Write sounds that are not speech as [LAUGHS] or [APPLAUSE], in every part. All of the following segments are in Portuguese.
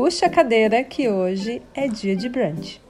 puxa a cadeira que hoje é dia de brunch.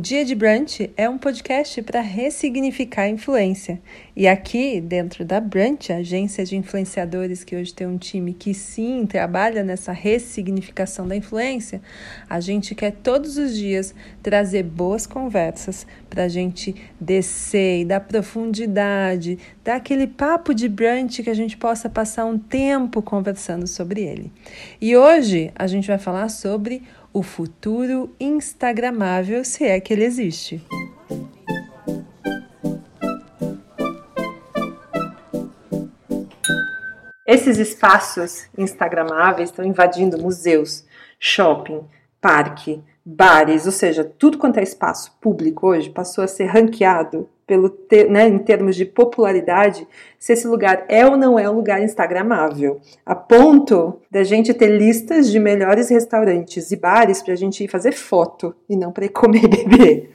O Dia de Brunch é um podcast para ressignificar a influência. E aqui, dentro da Brunch, a agência de influenciadores que hoje tem um time que sim trabalha nessa ressignificação da influência, a gente quer todos os dias trazer boas conversas para a gente descer e dar profundidade, dar aquele papo de brunch que a gente possa passar um tempo conversando sobre ele. E hoje a gente vai falar sobre o futuro instagramável, se é que ele existe. Esses espaços instagramáveis estão invadindo museus, shopping, parque, bares, ou seja, tudo quanto é espaço público hoje passou a ser ranqueado pelo ter, né, em termos de popularidade, se esse lugar é ou não é um lugar instagramável, a ponto da gente ter listas de melhores restaurantes e bares para a gente ir fazer foto e não para ir comer e beber.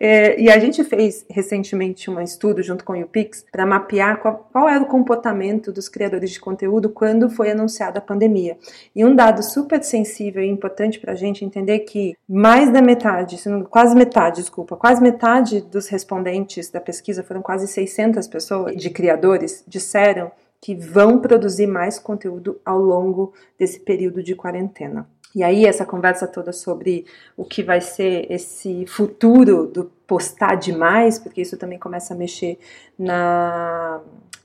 É, e a gente fez recentemente um estudo junto com o UPix para mapear qual, qual, era o comportamento dos criadores de conteúdo quando foi anunciada a pandemia. E um dado super sensível e importante para a gente entender que mais da metade, quase metade, desculpa, quase metade dos respondentes da pesquisa, foram quase 600 pessoas de criadores, disseram que vão produzir mais conteúdo ao longo desse período de quarentena. E aí, essa conversa toda sobre o que vai ser esse futuro do postar demais, porque isso também começa a mexer na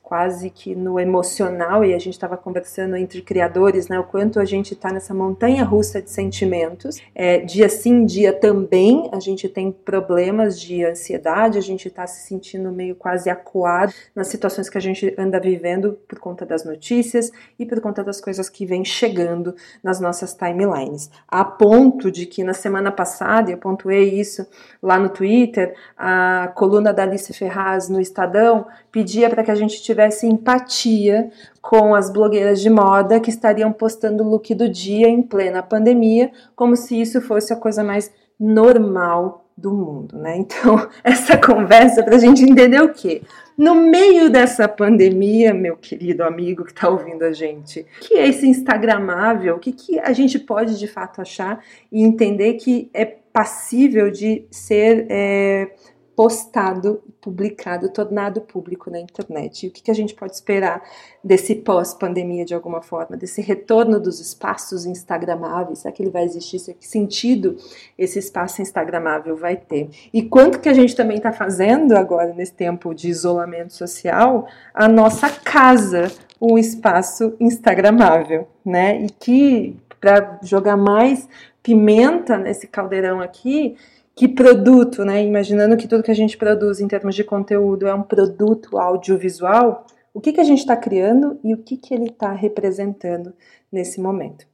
quase que no emocional, e a gente estava conversando entre criadores, né, o quanto a gente está nessa montanha russa de sentimentos. É, dia sim, dia também, a gente tem problemas de ansiedade, a gente está se sentindo meio quase acuado nas situações que a gente anda vivendo por conta das notícias e por conta das coisas que vêm chegando nas nossas timelines. A ponto de que na semana passada, eu pontuei isso lá no Twitter, a coluna da Alice Ferraz no Estadão pedia para que a gente tivesse tivesse empatia com as blogueiras de moda que estariam postando o look do dia em plena pandemia, como se isso fosse a coisa mais normal do mundo, né? Então, [LAUGHS] essa conversa para a gente entender o quê? No meio dessa pandemia, meu querido amigo que está ouvindo a gente, que é esse Instagramável, o que, que a gente pode de fato achar e entender que é passível de ser é, postado, publicado, tornado público na internet. E o que, que a gente pode esperar desse pós-pandemia de alguma forma, desse retorno dos espaços instagramáveis? Será que ele vai existir? Que sentido esse espaço instagramável vai ter? E quanto que a gente também está fazendo agora, nesse tempo de isolamento social, a nossa casa um espaço instagramável, né? E que, para jogar mais pimenta nesse caldeirão aqui, que produto, né? Imaginando que tudo que a gente produz em termos de conteúdo é um produto audiovisual, o que, que a gente está criando e o que, que ele está representando nesse momento.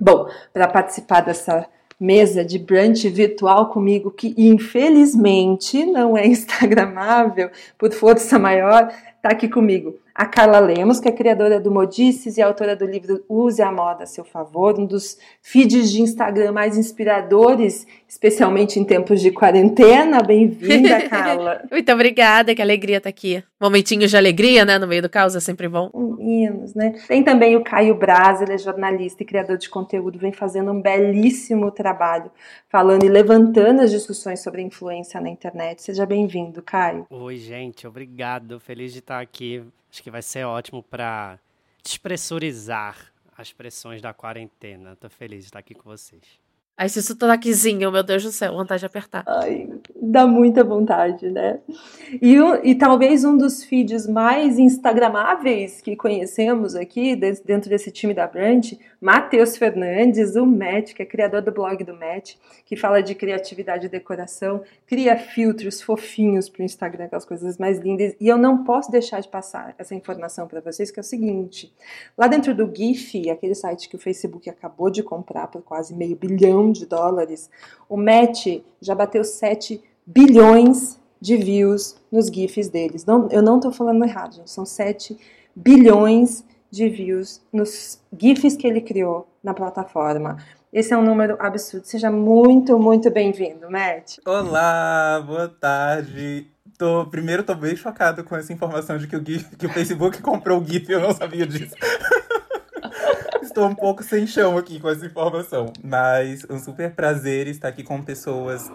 Bom, para participar dessa mesa de brunch virtual comigo, que infelizmente não é [LAUGHS] instagramável por força maior, está aqui comigo a Carla Lemos, que é criadora do Modices e autora do livro Use a Moda a seu favor, um dos feeds de Instagram mais inspiradores, especialmente em tempos de quarentena. Bem-vinda, [LAUGHS] Carla. Muito obrigada, que alegria estar aqui. Momentinhos de alegria, né, no meio do caos é sempre bom. Meninos, né? Tem também o Caio Braz, ele é jornalista e criador de conteúdo, vem fazendo um belíssimo trabalho, falando e levantando as discussões sobre influência na internet. Seja bem-vindo, Caio. Oi, gente, obrigado. Feliz de estar aqui Acho que vai ser ótimo para despressurizar as pressões da quarentena. Tô feliz de estar aqui com vocês. Aí esse sotaquezinho, meu Deus do céu, vontade de apertar. Ai, dá muita vontade, né? E, e talvez um dos feeds mais instagramáveis que conhecemos aqui, dentro desse time da Brand, Matheus Fernandes, o Matt, que é criador do blog do Matt, que fala de criatividade e decoração, cria filtros fofinhos para o Instagram, aquelas coisas mais lindas. E eu não posso deixar de passar essa informação para vocês, que é o seguinte, lá dentro do GIF, aquele site que o Facebook acabou de comprar por quase meio bilhão de dólares, o Match já bateu 7 bilhões de views nos GIFs deles. Não, eu não estou falando errado, gente. São 7 bilhões de views nos GIFs que ele criou na plataforma. Esse é um número absurdo. Seja muito, muito bem-vindo, Matt. Olá, boa tarde. Tô, primeiro, tô bem chocado com essa informação de que o, GIF, que o Facebook [LAUGHS] comprou o GIF, eu não sabia disso. Estou um pouco sem chão aqui com essa informação. Mas um super prazer estar aqui com pessoas,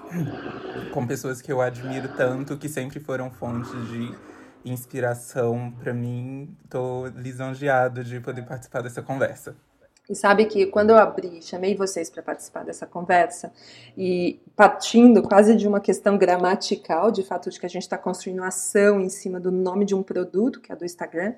com pessoas que eu admiro tanto, que sempre foram fontes de inspiração para mim. Tô lisonjeado de poder participar dessa conversa. E sabe que quando eu abri, chamei vocês para participar dessa conversa, e partindo quase de uma questão gramatical, de fato de que a gente está construindo ação em cima do nome de um produto, que é do Instagram,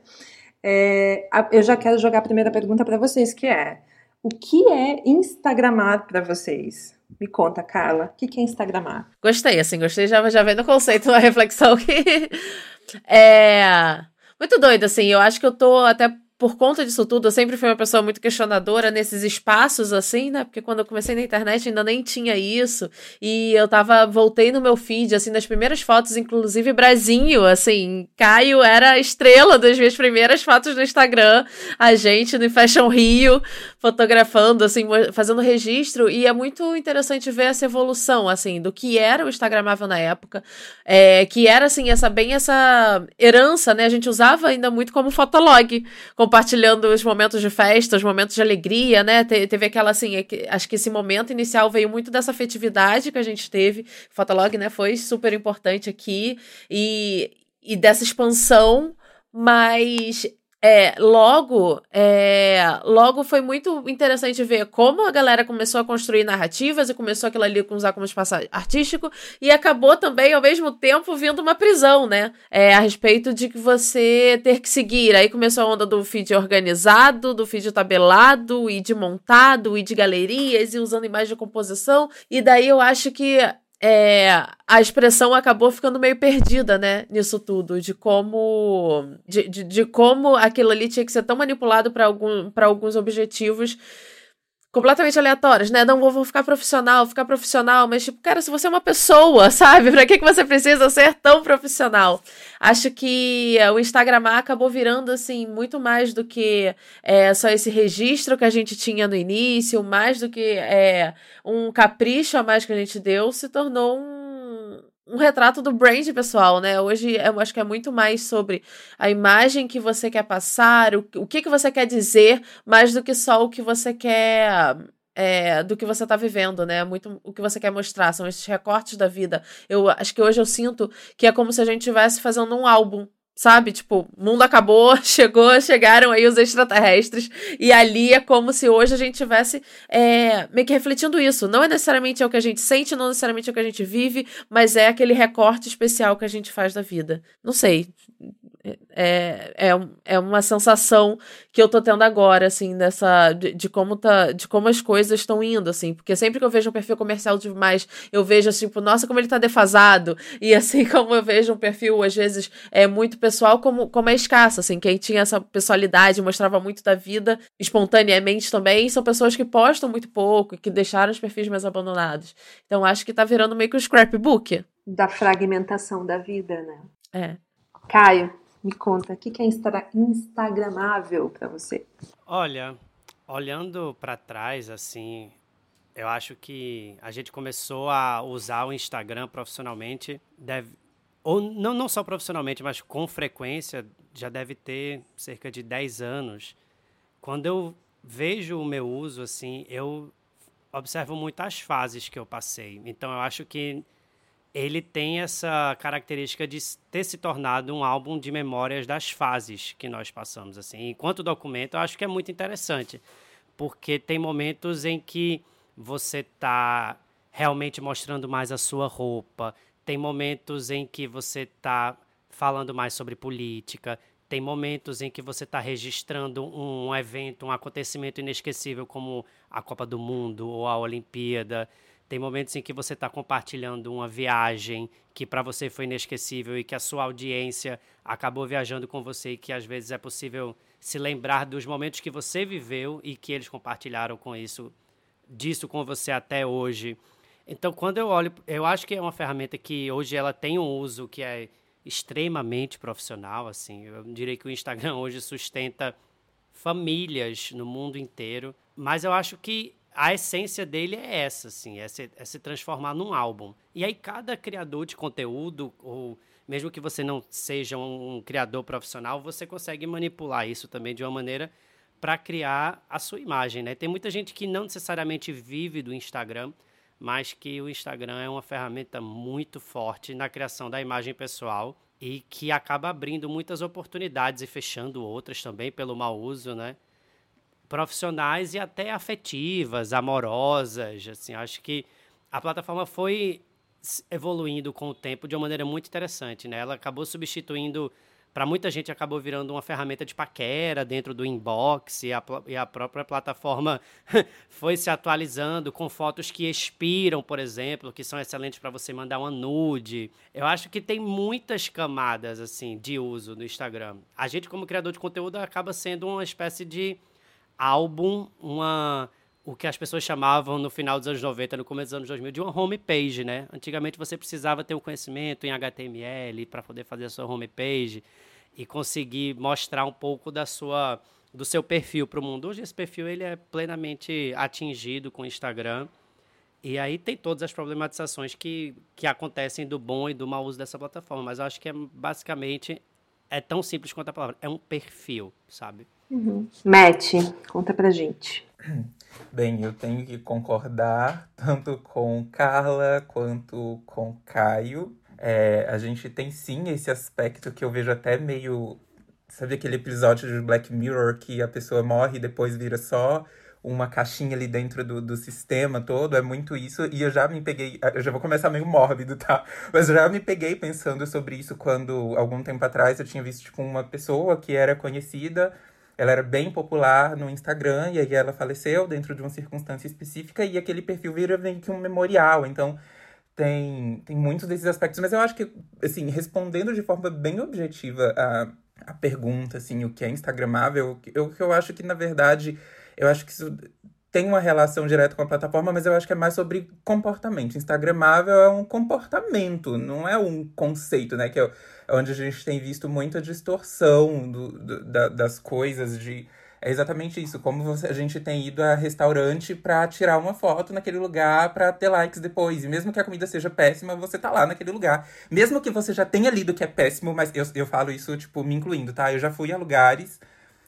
é, eu já quero jogar a primeira pergunta para vocês, que é: o que é Instagramar para vocês? Me conta, Carla, o que é Instagramar? Gostei, assim, gostei já, já vendo o conceito, uma reflexão que [LAUGHS] é muito doido, assim, eu acho que eu tô até por conta disso tudo, eu sempre fui uma pessoa muito questionadora nesses espaços, assim, né? Porque quando eu comecei na internet ainda nem tinha isso. E eu tava, voltei no meu feed, assim, nas primeiras fotos, inclusive Brasinho, assim, Caio era a estrela das minhas primeiras fotos no Instagram, a gente no Fashion Rio, fotografando, assim, fazendo registro. E é muito interessante ver essa evolução, assim, do que era o Instagramável na época, é, que era, assim, essa bem essa herança, né? A gente usava ainda muito como fotolog, como compartilhando os momentos de festa, os momentos de alegria, né? Te, teve aquela assim, é acho que esse momento inicial veio muito dessa afetividade que a gente teve. O Fotolog, né, foi super importante aqui e, e dessa expansão, mas é, logo, é, logo foi muito interessante ver como a galera começou a construir narrativas e começou aquilo ali usar como espaço artístico e acabou também, ao mesmo tempo, vindo uma prisão, né? É, a respeito de que você ter que seguir. Aí começou a onda do feed organizado, do feed tabelado e de montado e de galerias e usando imagem de composição. E daí eu acho que é, a expressão acabou ficando meio perdida, né, nisso tudo, de como de, de, de como aquilo ali tinha que ser tão manipulado para algum, alguns objetivos completamente aleatórios, né? Não vou, ficar profissional, ficar profissional, mas tipo, cara, se você é uma pessoa, [LAUGHS] sabe? Pra que, que você precisa ser tão profissional? Acho que o Instagram acabou virando, assim, muito mais do que é, só esse registro que a gente tinha no início, mais do que é, um capricho a mais que a gente deu, se tornou um um retrato do brand pessoal, né? Hoje eu acho que é muito mais sobre a imagem que você quer passar, o, o que, que você quer dizer, mais do que só o que você quer. É, do que você está vivendo, né? Muito o que você quer mostrar, são esses recortes da vida. Eu acho que hoje eu sinto que é como se a gente estivesse fazendo um álbum Sabe? Tipo, mundo acabou, [LAUGHS] chegou, chegaram aí os extraterrestres, e ali é como se hoje a gente tivesse é, meio que refletindo isso. Não é necessariamente é o que a gente sente, não necessariamente é o que a gente vive, mas é aquele recorte especial que a gente faz da vida. Não sei. É, é, é uma sensação que eu tô tendo agora, assim, dessa. De, de como tá. De como as coisas estão indo, assim. Porque sempre que eu vejo um perfil comercial demais, eu vejo assim, tipo, nossa, como ele tá defasado. E assim [LAUGHS] como eu vejo um perfil, às vezes, é muito pessoal, como, como é escasso, assim. Quem tinha essa pessoalidade, mostrava muito da vida espontaneamente também, são pessoas que postam muito pouco, que deixaram os perfis mais abandonados. Então acho que tá virando meio que um scrapbook. Da fragmentação da vida, né? É. Caio, me conta, o que é Insta instagramável para você? Olha, olhando para trás, assim, eu acho que a gente começou a usar o Instagram profissionalmente, deve, ou não, não só profissionalmente, mas com frequência, já deve ter cerca de 10 anos. Quando eu vejo o meu uso, assim, eu observo muitas fases que eu passei. Então, eu acho que ele tem essa característica de ter se tornado um álbum de memórias das fases que nós passamos. Assim, enquanto documento, eu acho que é muito interessante, porque tem momentos em que você está realmente mostrando mais a sua roupa, tem momentos em que você está falando mais sobre política, tem momentos em que você está registrando um evento, um acontecimento inesquecível como a Copa do Mundo ou a Olimpíada. Tem momentos em que você está compartilhando uma viagem que para você foi inesquecível e que a sua audiência acabou viajando com você e que às vezes é possível se lembrar dos momentos que você viveu e que eles compartilharam com isso, disso com você até hoje. Então, quando eu olho, eu acho que é uma ferramenta que hoje ela tem um uso que é extremamente profissional, assim. Eu diria que o Instagram [LAUGHS] hoje sustenta famílias no mundo inteiro, mas eu acho que a essência dele é essa, assim, é se, é se transformar num álbum. E aí cada criador de conteúdo, ou mesmo que você não seja um, um criador profissional, você consegue manipular isso também de uma maneira para criar a sua imagem, né? Tem muita gente que não necessariamente vive do Instagram, mas que o Instagram é uma ferramenta muito forte na criação da imagem pessoal e que acaba abrindo muitas oportunidades e fechando outras também pelo mau uso, né? Profissionais e até afetivas, amorosas, assim, acho que a plataforma foi evoluindo com o tempo de uma maneira muito interessante, né? Ela acabou substituindo para muita gente acabou virando uma ferramenta de paquera dentro do inbox e a, e a própria plataforma [LAUGHS] foi se atualizando com fotos que expiram, por exemplo, que são excelentes para você mandar uma nude. Eu acho que tem muitas camadas assim de uso no Instagram. A gente como criador de conteúdo acaba sendo uma espécie de álbum, uma o que as pessoas chamavam no final dos anos 90, no começo dos anos 2000, de uma homepage, né? Antigamente você precisava ter um conhecimento em HTML para poder fazer a sua homepage e conseguir mostrar um pouco da sua do seu perfil para o mundo. Hoje esse perfil ele é plenamente atingido com o Instagram. E aí tem todas as problematizações que, que acontecem do bom e do mau uso dessa plataforma. Mas eu acho que é basicamente é tão simples quanto a palavra. É um perfil, sabe? Uhum. Matt, conta pra gente. Bem, eu tenho que concordar tanto com Carla quanto com Caio. É, a gente tem sim esse aspecto que eu vejo até meio. Sabe aquele episódio de Black Mirror que a pessoa morre e depois vira só uma caixinha ali dentro do, do sistema todo? É muito isso. E eu já me peguei. Eu já vou começar meio mórbido, tá? Mas eu já me peguei pensando sobre isso quando, algum tempo atrás, eu tinha visto tipo, uma pessoa que era conhecida ela era bem popular no Instagram e aí ela faleceu dentro de uma circunstância específica e aquele perfil vira meio que um memorial. Então, tem, tem muitos desses aspectos, mas eu acho que, assim, respondendo de forma bem objetiva a, a pergunta, assim, o que é Instagramável, eu, eu acho que, na verdade, eu acho que isso tem uma relação direta com a plataforma, mas eu acho que é mais sobre comportamento. Instagramável é um comportamento, não é um conceito, né? Que é onde a gente tem visto muita distorção do, do da, das coisas, de é exatamente isso, como você, a gente tem ido a restaurante para tirar uma foto naquele lugar para ter likes depois. E mesmo que a comida seja péssima, você tá lá naquele lugar. Mesmo que você já tenha lido que é péssimo, mas eu, eu falo isso, tipo, me incluindo, tá? Eu já fui a lugares.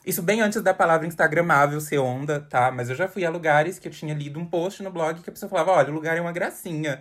Isso bem antes da palavra Instagramável ser onda, tá? Mas eu já fui a lugares que eu tinha lido um post no blog que a pessoa falava: olha, o lugar é uma gracinha.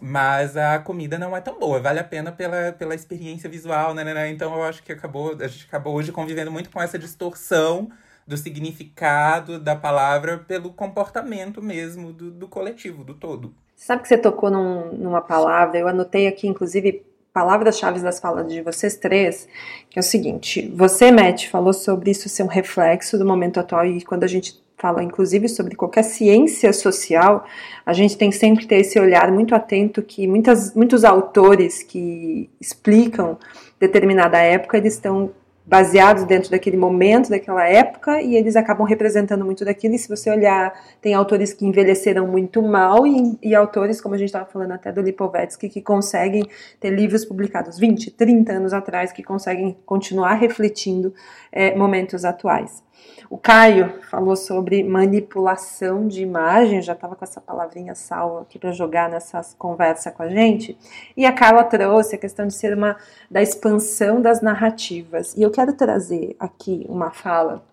Mas a comida não é tão boa, vale a pena pela, pela experiência visual, né, né, né? Então eu acho que acabou, a gente acabou hoje convivendo muito com essa distorção do significado da palavra pelo comportamento mesmo do, do coletivo, do todo. Sabe que você tocou num, numa palavra, eu anotei aqui, inclusive, palavras-chave das falas de vocês três, que é o seguinte: você, Matt, falou sobre isso ser um reflexo do momento atual e quando a gente fala inclusive sobre qualquer ciência social, a gente tem sempre que ter esse olhar muito atento que muitas, muitos autores que explicam determinada época, eles estão baseados dentro daquele momento, daquela época, e eles acabam representando muito daquilo. E se você olhar, tem autores que envelheceram muito mal e, e autores, como a gente estava falando até do Lipovetsky, que conseguem ter livros publicados 20, 30 anos atrás, que conseguem continuar refletindo é, momentos atuais. O Caio falou sobre manipulação de imagem, já estava com essa palavrinha salva aqui para jogar nessa conversa com a gente. E a Carla trouxe a questão de ser uma da expansão das narrativas. E eu quero trazer aqui uma fala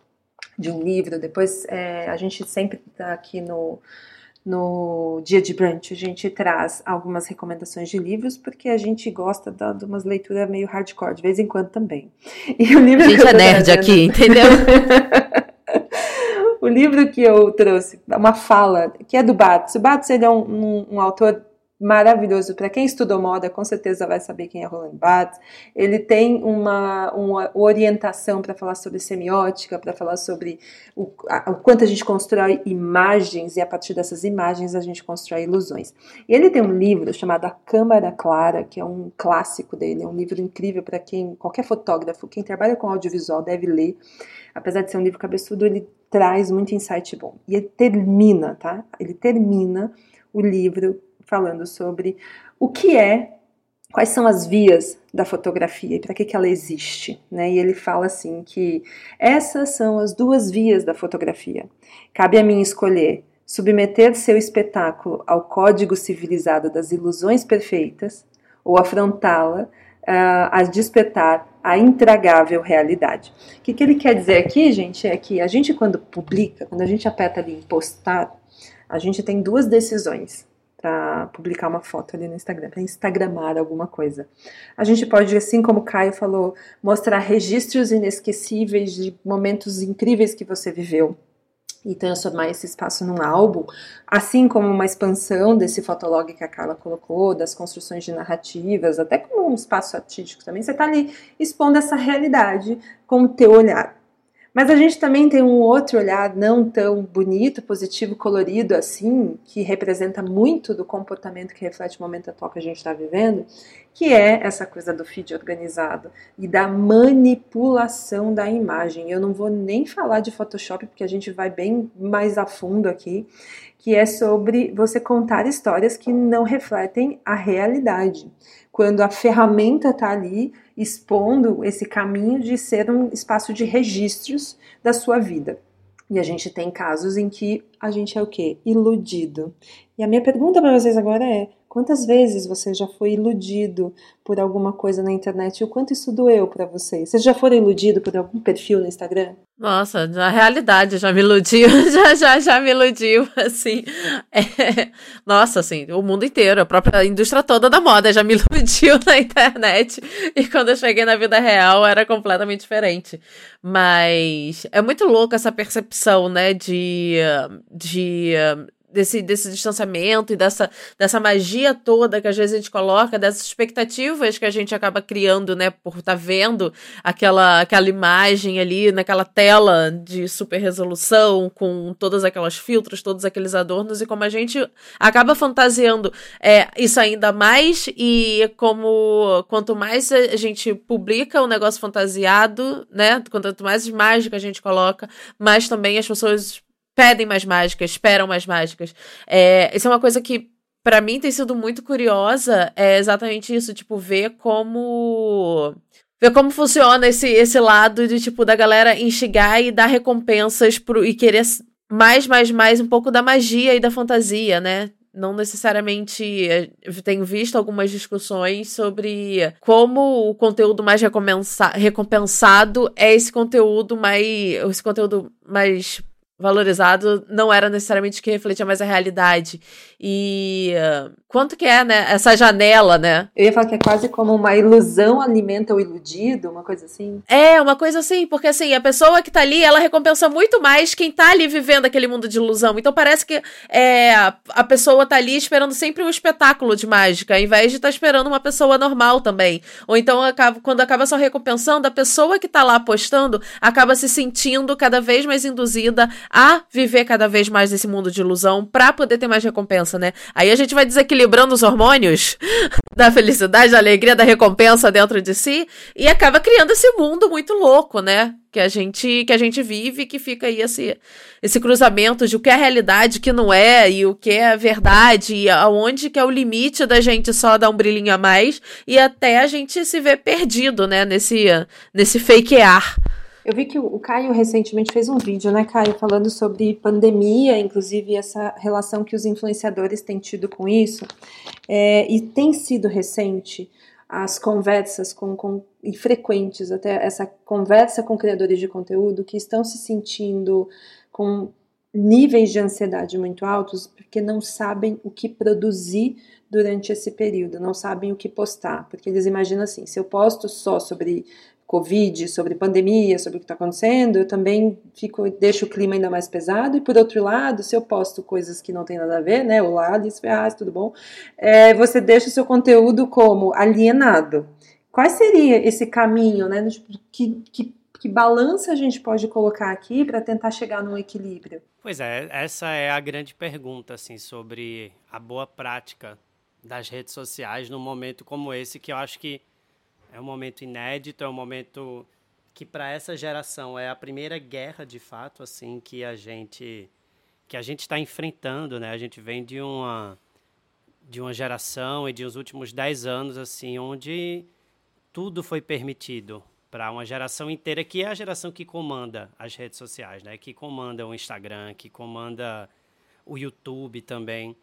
de um livro. Depois é, a gente sempre está aqui no no dia de brunch a gente traz algumas recomendações de livros porque a gente gosta de, de umas leituras meio hardcore de vez em quando também. [LAUGHS] E o livro a gente é nerd trazendo... aqui, entendeu? [LAUGHS] o livro que eu trouxe, uma fala, que é do Bates. O Bates ele é um, um, um autor maravilhoso. Para quem estudou moda, com certeza vai saber quem é Roland Barthes. Ele tem uma, uma orientação para falar sobre semiótica, para falar sobre o, a, o, quanto a gente constrói imagens e a partir dessas imagens a gente constrói ilusões. E ele tem um livro chamado A Câmara Clara, que é um clássico dele, é um livro incrível para quem, qualquer fotógrafo, quem trabalha com audiovisual deve ler. Apesar de ser um livro cabeçudo, ele traz muito insight bom. E ele termina, tá? Ele termina o livro falando sobre o que é, quais são as vias da fotografia e para que, que ela existe. Né? E ele fala assim que essas são as duas vias da fotografia. Cabe a mim escolher submeter seu espetáculo ao código civilizado das ilusões perfeitas ou afrontá-la uh, a despertar a intragável realidade. O que, que ele quer dizer aqui, gente, é que a gente, quando publica, quando a gente aperta ali em postar, a gente tem duas decisões para publicar uma foto ali no Instagram, para instagramar alguma coisa. A gente pode, assim como o Caio falou, mostrar registros inesquecíveis de momentos incríveis que você viveu e transformar esse espaço num álbum, assim como uma expansão desse fotolog que a Carla colocou, das construções de narrativas, até como um espaço artístico também, você está ali expondo essa realidade com o teu olhar. Mas a gente também tem um outro olhar não tão bonito, positivo, colorido assim, que representa muito do comportamento que reflete o momento atual que a gente está vivendo, que é essa coisa do feed organizado e da manipulação da imagem. Eu não vou nem falar de Photoshop, porque a gente vai bem mais a fundo aqui, que é sobre você contar histórias que não refletem a realidade. Quando a ferramenta está ali expondo esse caminho de ser um espaço de registros da sua vida. E a gente tem casos em que a gente é o quê? Iludido. E a minha pergunta para vocês agora é: Quantas vezes você já foi iludido por alguma coisa na internet e o quanto isso doeu para você? Você já foi iludido por algum perfil no Instagram? Nossa, na realidade já me iludiu, [LAUGHS] já, já, já me iludiu, assim. É, nossa, assim, o mundo inteiro, a própria indústria toda da moda já me [LAUGHS] iludiu na internet. E quando eu cheguei na vida real era completamente diferente. Mas é muito louco essa percepção, né, de, de desse, desse distanciamento e dessa, dessa magia toda que às vezes a gente coloca, dessas expectativas que a gente acaba criando, né, por estar tá vendo aquela, aquela imagem ali naquela tela de super resolução, com todas aquelas filtros, todos aqueles adornos, e como a gente acaba fantasiando é, isso ainda mais, e como quanto mais a gente publica o um negócio fantasiado, né, quanto mais mágica a gente coloca, mais também as pessoas pedem mais mágicas, esperam mais mágicas. É, isso é uma coisa que para mim tem sido muito curiosa, é exatamente isso, tipo, ver como ver como funciona esse esse lado de tipo da galera instigar e dar recompensas pro e querer mais mais mais um pouco da magia e da fantasia, né? não necessariamente eu tenho visto algumas discussões sobre como o conteúdo mais recompensado é esse conteúdo mais esse conteúdo mais valorizado não era necessariamente que refletia mais a realidade. E uh, quanto que é, né, essa janela, né? Eu ia falar que é quase como uma ilusão alimenta o iludido, uma coisa assim. É, uma coisa assim, porque assim, a pessoa que tá ali, ela recompensa muito mais quem tá ali vivendo aquele mundo de ilusão. Então parece que é, a pessoa tá ali esperando sempre um espetáculo de mágica, ao invés de estar tá esperando uma pessoa normal também. Ou então, quando acaba só recompensando, a pessoa que tá lá apostando acaba se sentindo cada vez mais induzida a viver cada vez mais esse mundo de ilusão para poder ter mais recompensa, né? Aí a gente vai desequilibrando os hormônios [LAUGHS] da felicidade, da alegria, da recompensa dentro de si e acaba criando esse mundo muito louco, né? Que a gente que a gente vive, que fica aí esse esse cruzamento de o que é realidade, o que não é e o que é verdade, e aonde que é o limite da gente só dar um brilhinho a mais e até a gente se ver perdido, né, nesse nesse fakear. Eu vi que o Caio recentemente fez um vídeo, né, Caio, falando sobre pandemia, inclusive essa relação que os influenciadores têm tido com isso. É, e tem sido recente as conversas com, com, e frequentes, até essa conversa com criadores de conteúdo que estão se sentindo com níveis de ansiedade muito altos porque não sabem o que produzir durante esse período, não sabem o que postar, porque eles imaginam assim: se eu posto só sobre Covid, sobre pandemia, sobre o que está acontecendo, eu também fico, deixo o clima ainda mais pesado. E por outro lado, se eu posto coisas que não tem nada a ver, né? Olá, Alice Ferraz, tudo bom? É, você deixa o seu conteúdo como alienado. Qual seria esse caminho, né? Tipo, que, que, que balança a gente pode colocar aqui para tentar chegar num equilíbrio? Pois é, essa é a grande pergunta, assim, sobre a boa prática das redes sociais num momento como esse, que eu acho que é um momento inédito, é um momento que para essa geração é a primeira guerra de fato assim que a gente que a gente está enfrentando, né? A gente vem de uma de uma geração e de uns últimos dez anos assim onde tudo foi permitido para uma geração inteira que é a geração que comanda as redes sociais, né? Que comanda o Instagram, que comanda o YouTube também.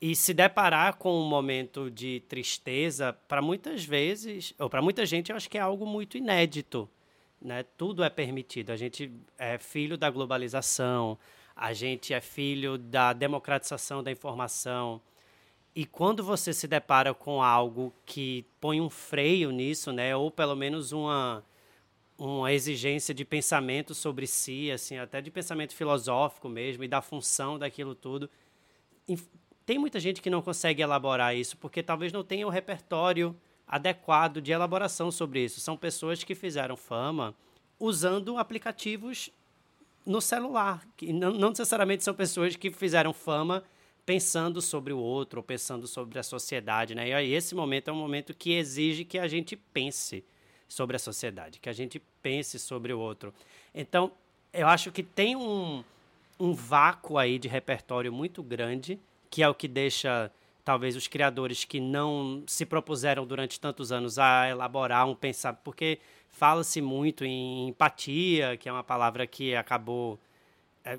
E se deparar com um momento de tristeza, para muitas vezes, ou para muita gente, eu acho que é algo muito inédito. Né? Tudo é permitido. A gente é filho da globalização, a gente é filho da democratização da informação. E quando você se depara com algo que põe um freio nisso, né, ou pelo menos uma, uma exigência de pensamento sobre si, assim, até de pensamento filosófico mesmo e da função daquilo tudo, tem muita gente que não consegue elaborar isso porque talvez não tenha o repertório adequado de elaboração sobre isso. São pessoas que fizeram fama usando aplicativos no celular. Que não, não necessariamente são pessoas que fizeram fama pensando sobre o outro ou pensando sobre a sociedade, né? E aí, esse momento é um momento que exige que a gente pense sobre a sociedade, que a gente pense sobre o outro. Então, eu acho que tem um, um vácuo aí de repertório muito grande, que é o que deixa talvez os criadores que não se propuseram durante tantos anos a elaborar um pensar, porque Fala-se muito em empatia, que é uma palavra que acabou. É,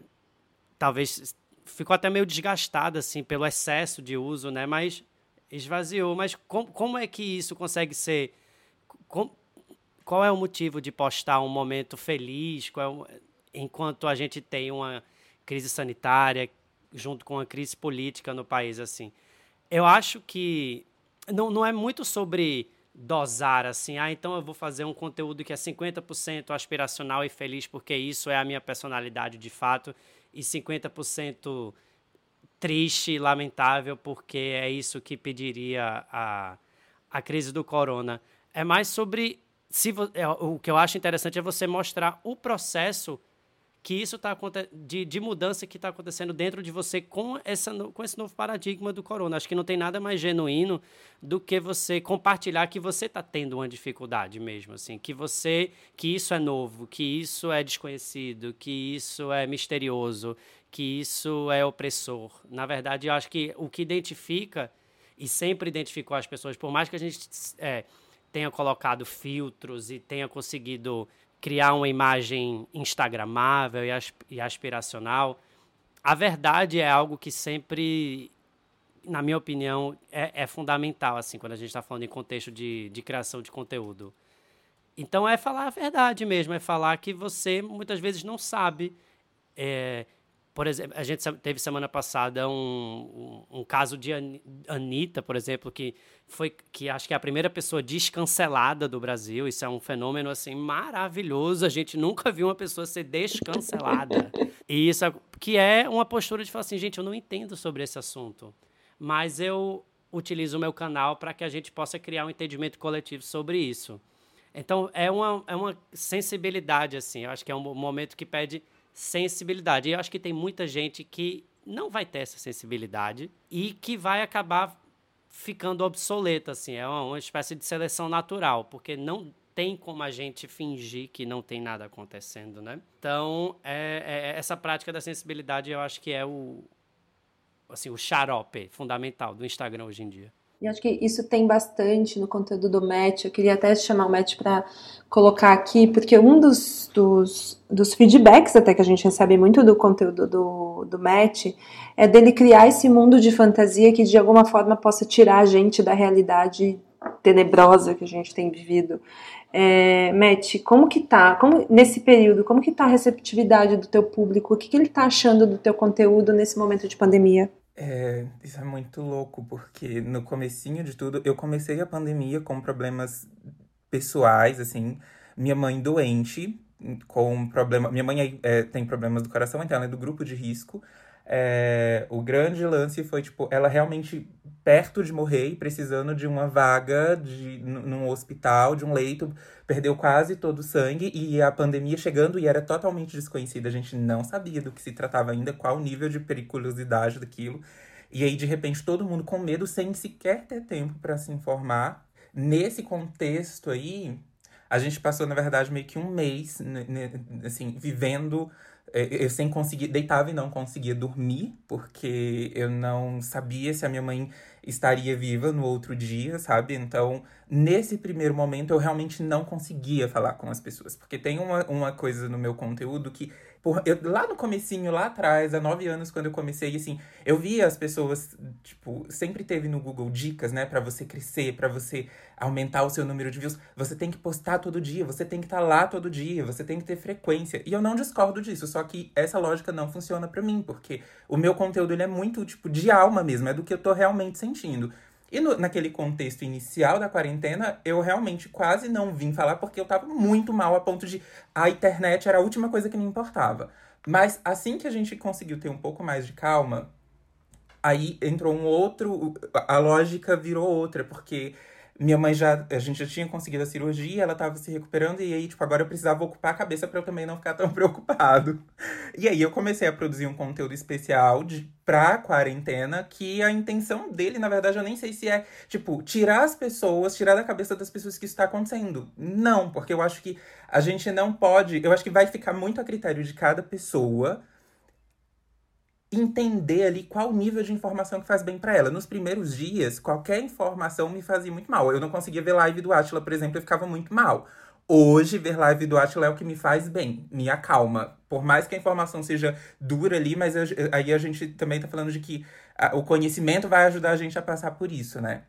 talvez ficou até meio desgastada assim pelo excesso de uso, né? Mas esvaziou. Mas com, como é que isso consegue ser? Com, qual é o motivo de postar um momento feliz? É enquanto a gente tem uma crise sanitária junto com uma crise política no país assim. Eu acho que não, não é muito sobre dosar assim, ah, então eu vou fazer um conteúdo que é 50% aspiracional e feliz porque isso é a minha personalidade de fato e 50% triste e lamentável porque é isso que pediria a, a crise do corona. É mais sobre se é, o que eu acho interessante é você mostrar o processo que isso está de, de mudança que está acontecendo dentro de você com, essa, com esse novo paradigma do corona. Acho que não tem nada mais genuíno do que você compartilhar que você está tendo uma dificuldade mesmo, assim, que você, que isso é novo, que isso é desconhecido, que isso é misterioso, que isso é opressor. Na verdade, eu acho que o que identifica e sempre identificou as pessoas, por mais que a gente é, tenha colocado filtros e tenha conseguido criar uma imagem instagramável e aspiracional. A verdade é algo que sempre, na minha opinião, é, é fundamental, assim, quando a gente está falando em contexto de, de criação de conteúdo. Então é falar a verdade mesmo, é falar que você muitas vezes não sabe é, por exemplo, a gente teve semana passada um, um, um, caso de Anitta, por exemplo, que foi que acho que é a primeira pessoa descancelada do Brasil. Isso é um fenômeno assim maravilhoso. A gente nunca viu uma pessoa ser descancelada. [LAUGHS] e isso é, que é uma postura de falar assim, gente, eu não entendo sobre esse assunto, mas eu utilizo o meu canal para que a gente possa criar um entendimento coletivo sobre isso. Então é uma, é uma sensibilidade assim. Eu acho que é um momento que pede sensibilidade. E eu acho que tem muita gente que não vai ter essa sensibilidade e que vai acabar ficando obsoleta, assim. É uma, uma espécie de seleção natural, porque não tem como a gente fingir que não tem nada acontecendo, né? Então, é, é, essa prática da sensibilidade eu acho que é o, assim, o xarope fundamental do Instagram hoje em dia. E acho que isso tem bastante no conteúdo do Match. Eu queria até chamar o Match para colocar aqui, porque um dos, dos, dos, feedbacks até que a gente recebe muito do conteúdo do, do Match é dele criar esse mundo de fantasia que de alguma forma possa tirar a gente da realidade tenebrosa que a gente tem vivido. É, Matt, como que tá, como, nesse período, como que tá a receptividade do teu público? O que, que ele tá achando do teu conteúdo nesse momento de pandemia? É, isso é muito louco, porque no comecinho de tudo, eu comecei a pandemia com problemas pessoais, assim. Minha mãe doente, com problema... Minha mãe é, tem problemas do coração, então ela é do grupo de risco. É, o grande lance foi, tipo, ela realmente perto de morrer e precisando de uma vaga de, num hospital, de um leito, perdeu quase todo o sangue e a pandemia chegando e era totalmente desconhecida. A gente não sabia do que se tratava ainda, qual o nível de periculosidade daquilo. E aí, de repente, todo mundo com medo, sem sequer ter tempo para se informar. Nesse contexto aí, a gente passou, na verdade, meio que um mês, assim, vivendo eu sem conseguir, deitava e não conseguia dormir, porque eu não sabia se a minha mãe estaria viva no outro dia, sabe? Então, nesse primeiro momento, eu realmente não conseguia falar com as pessoas. Porque tem uma, uma coisa no meu conteúdo que por, eu, lá no comecinho, lá atrás, há nove anos, quando eu comecei, assim, eu via as pessoas, tipo, sempre teve no Google dicas, né, para você crescer, para você aumentar o seu número de views. Você tem que postar todo dia, você tem que estar tá lá todo dia, você tem que ter frequência. E eu não discordo disso, só que essa lógica não funciona para mim, porque o meu conteúdo ele é muito, tipo, de alma mesmo, é do que eu tô realmente sentindo. E no, naquele contexto inicial da quarentena, eu realmente quase não vim falar porque eu tava muito mal a ponto de a internet era a última coisa que me importava. Mas assim que a gente conseguiu ter um pouco mais de calma, aí entrou um outro. A lógica virou outra, porque minha mãe já. A gente já tinha conseguido a cirurgia, ela tava se recuperando, e aí, tipo, agora eu precisava ocupar a cabeça para eu também não ficar tão [LAUGHS] preocupado. E aí eu comecei a produzir um conteúdo especial de, pra quarentena, que a intenção dele, na verdade, eu nem sei se é, tipo, tirar as pessoas, tirar da cabeça das pessoas que isso tá acontecendo. Não, porque eu acho que a gente não pode. Eu acho que vai ficar muito a critério de cada pessoa entender ali qual nível de informação que faz bem para ela. Nos primeiros dias, qualquer informação me fazia muito mal. Eu não conseguia ver live do Atila, por exemplo, eu ficava muito mal. Hoje, ver live do Atila é o que me faz bem, me acalma. Por mais que a informação seja dura ali, mas eu, aí a gente também tá falando de que a, o conhecimento vai ajudar a gente a passar por isso, né?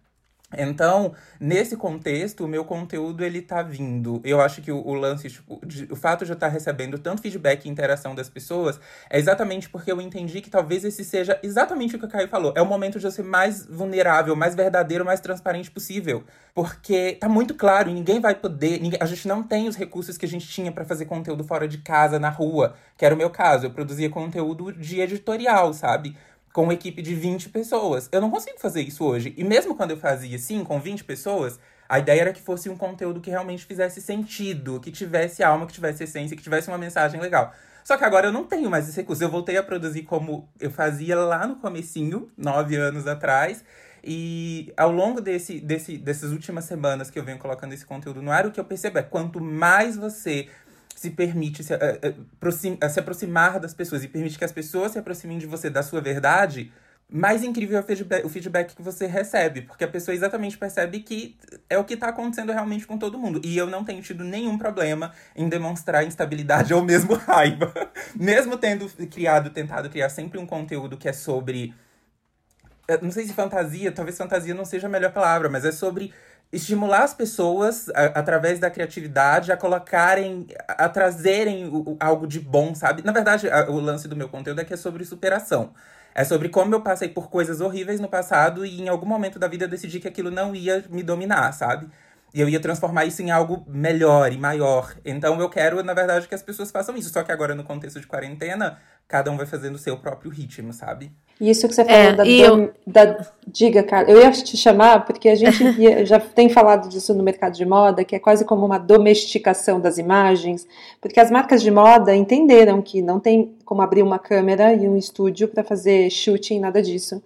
Então, nesse contexto, o meu conteúdo ele tá vindo. Eu acho que o, o lance, tipo, de, o fato de eu estar tá recebendo tanto feedback e interação das pessoas é exatamente porque eu entendi que talvez esse seja exatamente o que o Caio falou. É o momento de eu ser mais vulnerável, mais verdadeiro, mais transparente possível. Porque tá muito claro ninguém vai poder. Ninguém, a gente não tem os recursos que a gente tinha para fazer conteúdo fora de casa, na rua, que era o meu caso. Eu produzia conteúdo de editorial, sabe? Com uma equipe de 20 pessoas. Eu não consigo fazer isso hoje. E mesmo quando eu fazia assim, com 20 pessoas, a ideia era que fosse um conteúdo que realmente fizesse sentido, que tivesse alma, que tivesse essência, que tivesse uma mensagem legal. Só que agora eu não tenho mais esse recurso. Eu voltei a produzir como eu fazia lá no comecinho, nove anos atrás. E ao longo desse, desse, dessas últimas semanas que eu venho colocando esse conteúdo no ar, o que eu percebo é quanto mais você se permite se, uh, uh, se aproximar das pessoas e permite que as pessoas se aproximem de você da sua verdade, mais incrível é o feedback, o feedback que você recebe, porque a pessoa exatamente percebe que é o que está acontecendo realmente com todo mundo. E eu não tenho tido nenhum problema em demonstrar instabilidade ou mesmo [LAUGHS] raiva. mesmo tendo criado, tentado criar sempre um conteúdo que é sobre. Não sei se fantasia, talvez fantasia não seja a melhor palavra, mas é sobre estimular as pessoas a, através da criatividade a colocarem, a, trazerem o, algo de bom, sabe? Na verdade, a, o lance do meu conteúdo é que é sobre superação. É sobre como eu passei por coisas horríveis no passado e em algum momento da vida eu decidi que aquilo não ia me dominar, sabe? E eu ia transformar isso em algo melhor e maior. Então eu quero, na verdade, que as pessoas façam isso. Só que agora, no contexto de quarentena, cada um vai fazendo o seu próprio ritmo, sabe? Isso que você falou é, da, eu... da, Diga, cara, eu ia te chamar porque a gente [LAUGHS] já tem falado disso no mercado de moda, que é quase como uma domesticação das imagens, porque as marcas de moda entenderam que não tem como abrir uma câmera e um estúdio para fazer shooting, nada disso.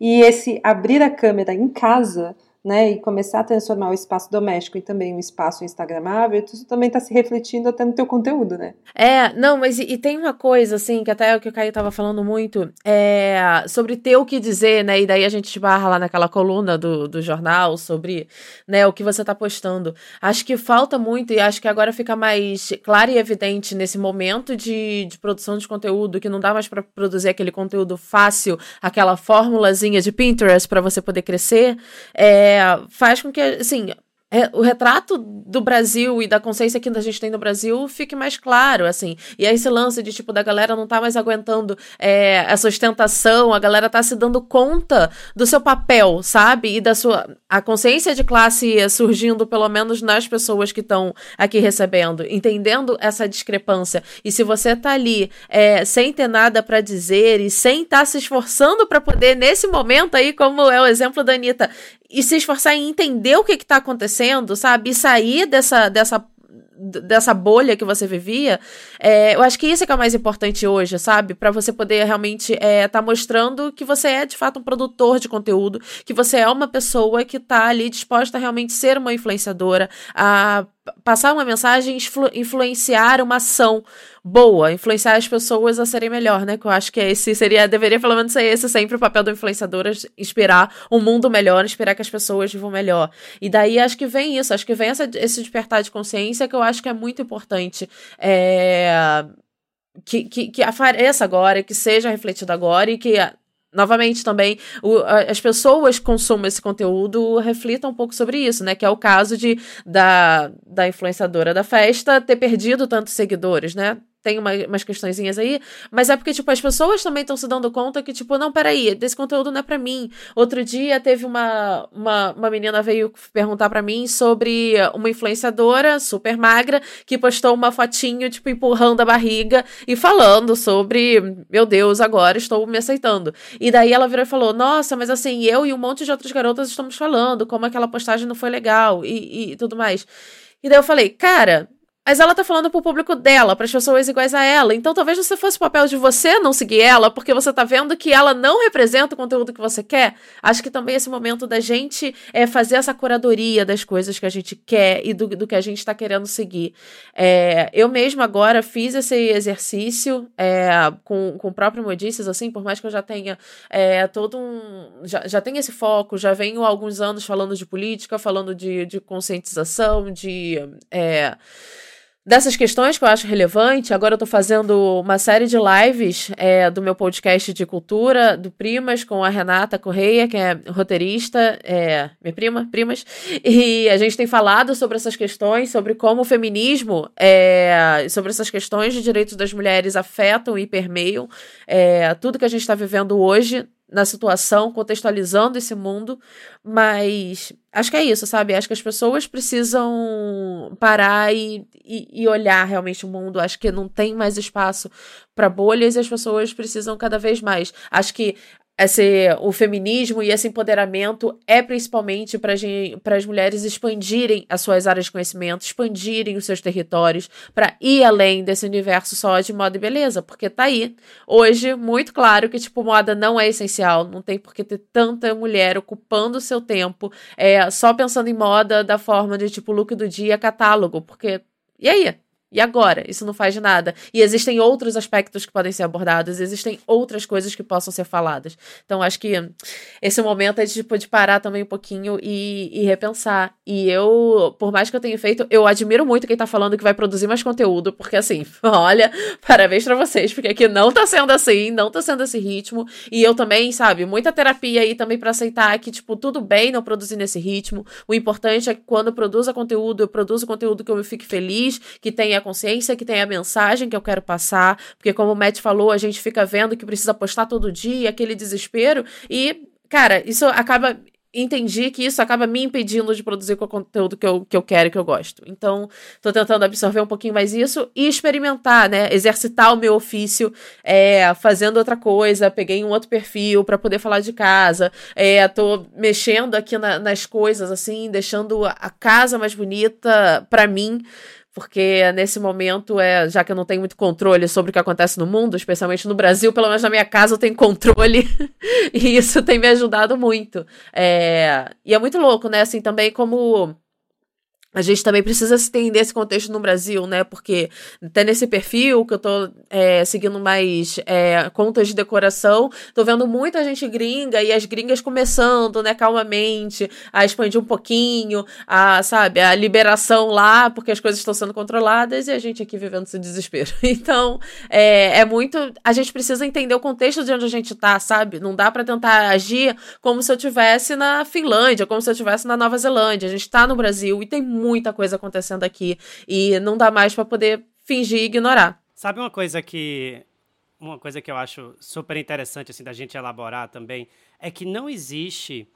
E esse abrir a câmera em casa né, e começar a transformar o espaço doméstico em também um espaço instagramável, isso também está se refletindo até no teu conteúdo, né? É, não, mas e, e, tem uma coisa, assim, que até é o que o Caio estava falando muito, é sobre ter o que dizer, né, e daí a gente barra lá naquela coluna do, do jornal sobre, né, o que você está postando. Acho que falta muito e acho que agora fica mais claro e evidente nesse momento de, de produção de conteúdo, que não dá mais para produzir aquele conteúdo fácil, aquela formulazinha de Pinterest para você poder crescer, é, é, faz com que, assim, é, o retrato do Brasil e da consciência que a gente tem no Brasil fique mais claro, assim. E aí esse lance de, tipo, da galera não tá mais aguentando é, essa ostentação, a galera tá se dando conta do seu papel, sabe? E da sua... A consciência de classe surgindo, pelo menos nas pessoas que estão aqui recebendo, entendendo essa discrepância. E se você tá ali é, sem ter nada para dizer e sem estar tá se esforçando para poder, nesse momento aí, como é o exemplo da Anitta, e se esforçar em entender o que está acontecendo, sabe? E sair dessa, dessa dessa bolha que você vivia, é, eu acho que isso é que é o mais importante hoje, sabe? Para você poder realmente estar é, tá mostrando que você é de fato um produtor de conteúdo, que você é uma pessoa que está ali disposta a realmente ser uma influenciadora, a passar uma mensagem, influ, influenciar uma ação boa, influenciar as pessoas a serem melhor, né? Que eu acho que esse seria, deveria pelo menos ser esse sempre o papel do influenciador, inspirar um mundo melhor, inspirar que as pessoas vivam melhor. E daí acho que vem isso, acho que vem essa, esse despertar de consciência que eu acho que é muito importante. É, que, que, que apareça agora, que seja refletido agora e que novamente também o, as pessoas que consumem esse conteúdo reflitam um pouco sobre isso, né? Que é o caso de da, da influenciadora da festa ter perdido tantos seguidores, né? Tem uma, umas questõezinhas aí, mas é porque, tipo, as pessoas também estão se dando conta que, tipo, não, peraí, desse conteúdo não é para mim. Outro dia teve uma, uma, uma menina veio perguntar para mim sobre uma influenciadora super magra que postou uma fotinho, tipo, empurrando a barriga e falando sobre, meu Deus, agora estou me aceitando. E daí ela virou e falou, nossa, mas assim, eu e um monte de outras garotas estamos falando como aquela postagem não foi legal e, e tudo mais. E daí eu falei, cara, mas ela tá falando pro público dela, para as pessoas iguais a ela. Então talvez você fosse o papel de você não seguir ela, porque você tá vendo que ela não representa o conteúdo que você quer. Acho que também esse momento da gente é fazer essa curadoria das coisas que a gente quer e do, do que a gente tá querendo seguir. É, eu mesma agora fiz esse exercício é, com, com o próprio Modices, assim, por mais que eu já tenha é, todo um. Já, já tenha esse foco, já venho há alguns anos falando de política, falando de, de conscientização, de. É, dessas questões que eu acho relevante. Agora eu tô fazendo uma série de lives é, do meu podcast de cultura, do Primas, com a Renata Correia, que é roteirista, é, minha prima, primas, e a gente tem falado sobre essas questões, sobre como o feminismo, é, sobre essas questões de direitos das mulheres afetam e permeiam é, tudo que a gente está vivendo hoje na situação, contextualizando esse mundo, mas acho que é isso, sabe? Acho que as pessoas precisam parar e, e, e olhar realmente o mundo. Acho que não tem mais espaço para bolhas e as pessoas precisam cada vez mais. Acho que esse, o feminismo e esse empoderamento é principalmente para as mulheres expandirem as suas áreas de conhecimento, expandirem os seus territórios, para ir além desse universo só de moda e beleza, porque tá aí. Hoje, muito claro que, tipo, moda não é essencial, não tem por que ter tanta mulher ocupando o seu tempo é, só pensando em moda da forma de, tipo, look do dia, catálogo, porque. E aí? E agora? Isso não faz nada. E existem outros aspectos que podem ser abordados, existem outras coisas que possam ser faladas. Então, acho que esse momento é tipo, de parar também um pouquinho e, e, repensar. E eu, por mais que eu tenha feito, eu admiro muito quem tá falando que vai produzir mais conteúdo, porque assim, [LAUGHS] olha, parabéns para vocês, porque aqui não tá sendo assim, não tá sendo esse ritmo. E eu também, sabe, muita terapia aí também para aceitar que, tipo, tudo bem não produzir nesse ritmo. O importante é que quando eu produza conteúdo, eu produzo conteúdo que eu me fique feliz, que tenha a consciência, que tem a mensagem que eu quero passar, porque como o Matt falou, a gente fica vendo que precisa postar todo dia, aquele desespero, e, cara, isso acaba entendi que isso acaba me impedindo de produzir o conteúdo que eu, que eu quero e que eu gosto. Então, tô tentando absorver um pouquinho mais isso e experimentar, né? Exercitar o meu ofício, é, fazendo outra coisa. Peguei um outro perfil para poder falar de casa. É, tô mexendo aqui na, nas coisas, assim, deixando a casa mais bonita para mim porque nesse momento, é, já que eu não tenho muito controle sobre o que acontece no mundo, especialmente no Brasil, pelo menos na minha casa eu tenho controle, [LAUGHS] e isso tem me ajudado muito. É, e é muito louco, né? Assim, também como a gente também precisa se entender esse contexto no Brasil, né? Porque até nesse perfil que eu tô é, seguindo mais é, contas de decoração, tô vendo muita gente gringa e as gringas começando, né, calmamente, a expandir um pouquinho, a, sabe, a liberação lá, porque as coisas estão sendo controladas e a gente aqui vivendo esse desespero. [LAUGHS] Então, é, é muito. A gente precisa entender o contexto de onde a gente tá, sabe? Não dá para tentar agir como se eu tivesse na Finlândia, como se eu tivesse na Nova Zelândia. A gente tá no Brasil e tem muita coisa acontecendo aqui e não dá mais para poder fingir e ignorar. Sabe uma coisa que uma coisa que eu acho super interessante assim da gente elaborar também é que não existe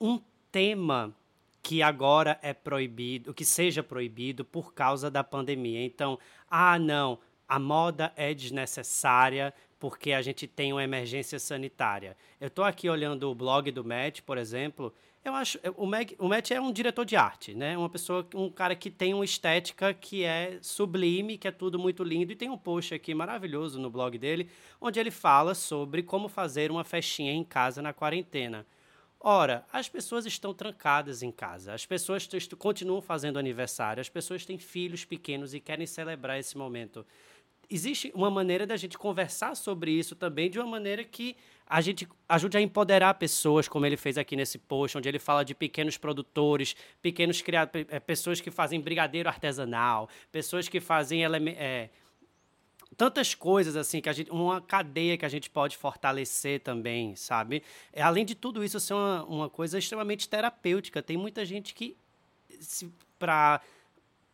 um tema que agora é proibido, que seja proibido por causa da pandemia. Então, ah, não, a moda é desnecessária porque a gente tem uma emergência sanitária. Eu estou aqui olhando o blog do Matt, por exemplo, eu acho. O, Meg, o Matt é um diretor de arte, né? Uma pessoa, um cara que tem uma estética que é sublime, que é tudo muito lindo. E tem um post aqui maravilhoso no blog dele, onde ele fala sobre como fazer uma festinha em casa na quarentena. Ora, as pessoas estão trancadas em casa, as pessoas continuam fazendo aniversário, as pessoas têm filhos pequenos e querem celebrar esse momento. Existe uma maneira da gente conversar sobre isso também, de uma maneira que a gente ajude a empoderar pessoas, como ele fez aqui nesse post, onde ele fala de pequenos produtores, pequenos criadores, é, pessoas que fazem brigadeiro artesanal, pessoas que fazem é, tantas coisas assim que a gente uma cadeia que a gente pode fortalecer também sabe? É, além de tudo isso ser uma, uma coisa extremamente terapêutica. Tem muita gente que para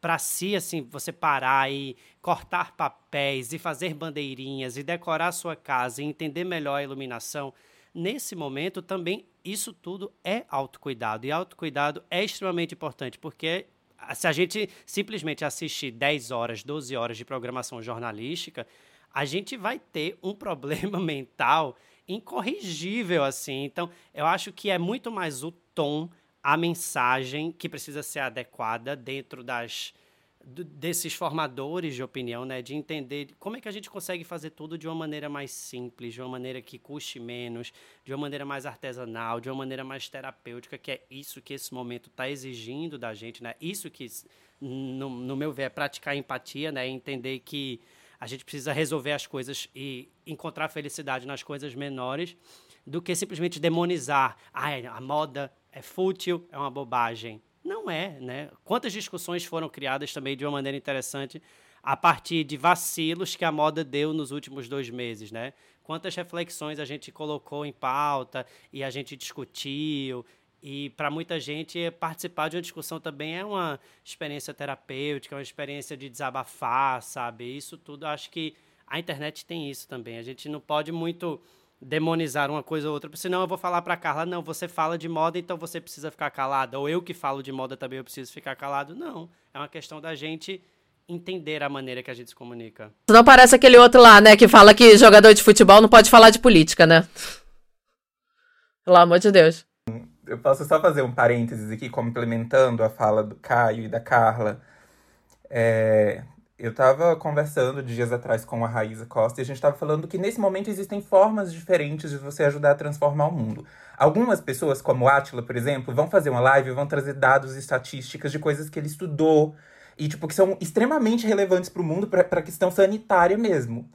para si assim você parar e cortar papéis e fazer bandeirinhas e decorar sua casa e entender melhor a iluminação nesse momento também isso tudo é autocuidado e autocuidado é extremamente importante porque se a gente simplesmente assistir 10 horas, 12 horas de programação jornalística, a gente vai ter um [LAUGHS] problema mental incorrigível, assim. Então, eu acho que é muito mais o tom, a mensagem que precisa ser adequada dentro das desses formadores de opinião, né, de entender como é que a gente consegue fazer tudo de uma maneira mais simples, de uma maneira que custe menos, de uma maneira mais artesanal, de uma maneira mais terapêutica, que é isso que esse momento está exigindo da gente, né? Isso que, no, no meu ver, é praticar empatia, né? Entender que a gente precisa resolver as coisas e encontrar felicidade nas coisas menores, do que simplesmente demonizar. Ah, a moda é fútil, é uma bobagem não é, né? Quantas discussões foram criadas também de uma maneira interessante a partir de vacilos que a moda deu nos últimos dois meses, né? Quantas reflexões a gente colocou em pauta e a gente discutiu. E para muita gente, participar de uma discussão também é uma experiência terapêutica, é uma experiência de desabafar, sabe? Isso tudo, acho que a internet tem isso também. A gente não pode muito demonizar uma coisa ou outra, senão eu vou falar para Carla, não, você fala de moda, então você precisa ficar calada, ou eu que falo de moda também eu preciso ficar calado. Não, é uma questão da gente entender a maneira que a gente se comunica. Não parece aquele outro lá, né, que fala que jogador de futebol não pode falar de política, né? Pelo amor de Deus. Eu posso só fazer um parênteses aqui, complementando a fala do Caio e da Carla. É, eu estava conversando dias atrás com a Raíza Costa e a gente estava falando que nesse momento existem formas diferentes de você ajudar a transformar o mundo. Algumas pessoas, como Atila, por exemplo, vão fazer uma live e vão trazer dados e estatísticas de coisas que ele estudou e tipo que são extremamente relevantes para o mundo, para a questão sanitária mesmo.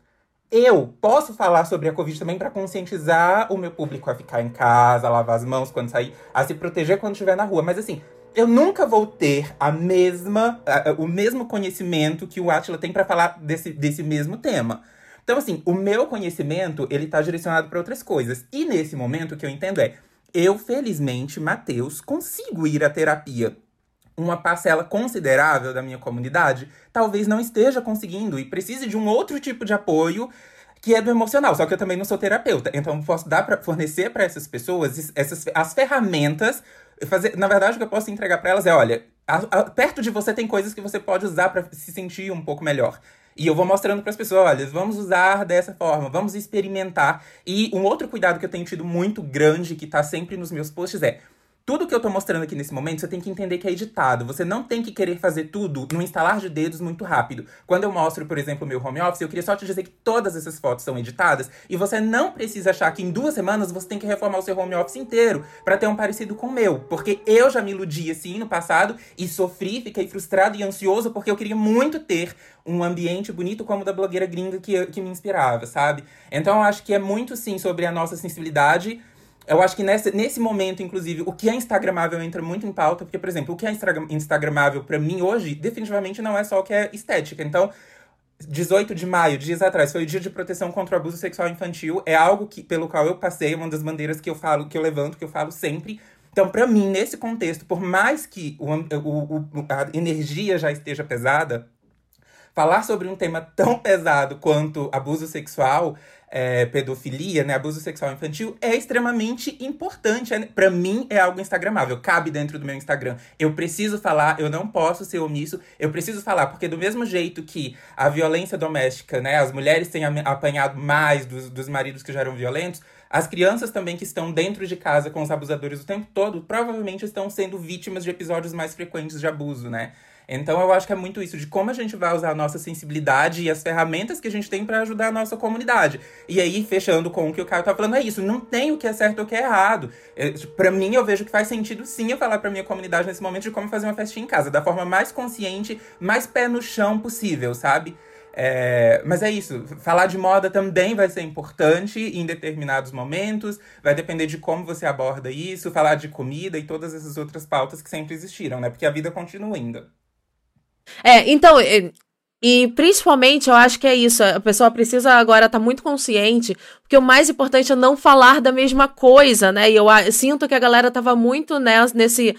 Eu posso falar sobre a Covid também para conscientizar o meu público a ficar em casa, a lavar as mãos quando sair, a se proteger quando estiver na rua. Mas assim, eu nunca vou ter a mesma, a, o mesmo conhecimento que o Atila tem para falar desse, desse mesmo tema. Então, assim, o meu conhecimento, ele tá direcionado para outras coisas. E nesse momento, o que eu entendo é, eu, felizmente, Matheus, consigo ir à terapia. Uma parcela considerável da minha comunidade talvez não esteja conseguindo e precise de um outro tipo de apoio que é do emocional, só que eu também não sou terapeuta. Então, eu posso dar para fornecer para essas pessoas essas, as ferramentas fazer, na verdade, o que eu posso entregar para elas é, olha, a, a, perto de você tem coisas que você pode usar para se sentir um pouco melhor. E eu vou mostrando para as pessoas, olha, vamos usar dessa forma, vamos experimentar. E um outro cuidado que eu tenho tido muito grande, que tá sempre nos meus posts, é tudo que eu tô mostrando aqui nesse momento, você tem que entender que é editado. Você não tem que querer fazer tudo no instalar de dedos muito rápido. Quando eu mostro, por exemplo, o meu home office, eu queria só te dizer que todas essas fotos são editadas e você não precisa achar que em duas semanas você tem que reformar o seu home office inteiro para ter um parecido com o meu. Porque eu já me iludi assim no passado e sofri, fiquei frustrado e ansioso porque eu queria muito ter um ambiente bonito como o da blogueira gringa que, que me inspirava, sabe? Então eu acho que é muito sim sobre a nossa sensibilidade eu acho que nesse, nesse momento, inclusive, o que é instagramável entra muito em pauta, porque, por exemplo, o que é instagramável para mim hoje, definitivamente não é só o que é estética. Então, 18 de maio, dias atrás, foi o dia de proteção contra o abuso sexual infantil. É algo que, pelo qual eu passei, uma das bandeiras que eu falo, que eu levanto, que eu falo sempre. Então, para mim, nesse contexto, por mais que o, o, o, a energia já esteja pesada, falar sobre um tema tão pesado quanto abuso sexual é, pedofilia, né, abuso sexual infantil, é extremamente importante. É, para mim, é algo instagramável, cabe dentro do meu Instagram. Eu preciso falar, eu não posso ser omisso, eu preciso falar, porque do mesmo jeito que a violência doméstica, né, as mulheres têm apanhado mais dos, dos maridos que já eram violentos, As crianças também que estão dentro de casa com os abusadores o tempo todo, provavelmente estão sendo vítimas de episódios mais frequentes de abuso, né? Então eu acho que é muito isso de como a gente vai usar a nossa sensibilidade e as ferramentas que a gente tem para ajudar a nossa comunidade. E aí, fechando com o que o Caio tá falando, é isso, não tem o que é certo ou o que é errado. Para mim, eu vejo que faz sentido sim eu falar para minha comunidade nesse momento de como fazer uma festinha em casa, da forma mais consciente, mais pé no chão possível, sabe? É, mas é isso, falar de moda também vai ser importante em determinados momentos, vai depender de como você aborda isso, falar de comida e todas essas outras pautas que sempre existiram, né? Porque a vida continua ainda. É, então, e, principalmente eu acho que é isso, a pessoa precisa agora estar tá muito consciente, porque o mais importante é não falar da mesma coisa, né? E eu, eu sinto que a galera tava muito né, nesse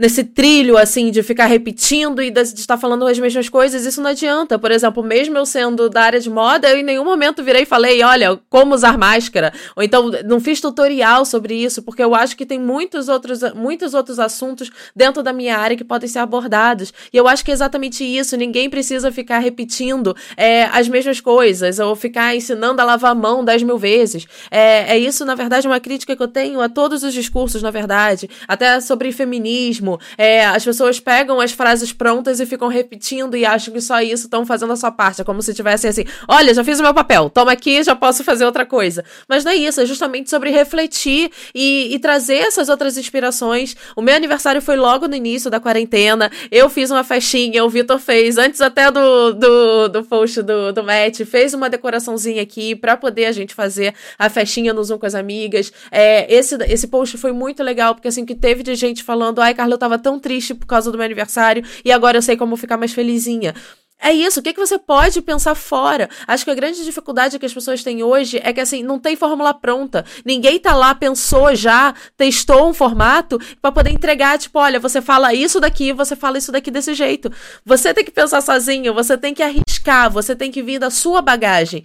nesse trilho, assim, de ficar repetindo e de, estar falando as mesmas coisas, isso não adianta. Por exemplo, mesmo eu sendo da área de moda, eu em nenhum momento virei e falei, olha, como usar máscara. Ou então, não fiz tutorial sobre isso, porque eu acho que tem muitos outros, muitos outros assuntos dentro da minha área que podem ser abordados. E eu acho que é exatamente isso. Ninguém precisa ficar repetindo é, as mesmas coisas, ou ficar ensinando a lavar a mão dez mil vezes. É, é isso, na verdade, uma crítica que eu tenho a todos os discursos, na verdade. Até sobre feminismo, é, as pessoas pegam as frases prontas e ficam repetindo e acham que só isso estão fazendo a sua parte. É como se tivessem assim: olha, já fiz o meu papel, toma aqui, já posso fazer outra coisa. Mas não é isso, é justamente sobre refletir e, e trazer essas outras inspirações. O meu aniversário foi logo no início da quarentena. Eu fiz uma festinha, o Vitor fez, antes até do, do, do post do, do Matt, fez uma decoraçãozinha aqui para poder a gente fazer a festinha no Zoom com as amigas. É, esse, esse post foi muito legal, porque assim, que teve de gente falando, ai, Carla, tava tão triste por causa do meu aniversário e agora eu sei como ficar mais felizinha. É isso, o que, que você pode pensar fora? Acho que a grande dificuldade que as pessoas têm hoje é que, assim, não tem fórmula pronta. Ninguém tá lá, pensou já, testou um formato para poder entregar, tipo, olha, você fala isso daqui, você fala isso daqui desse jeito. Você tem que pensar sozinho, você tem que arriscar, você tem que vir da sua bagagem.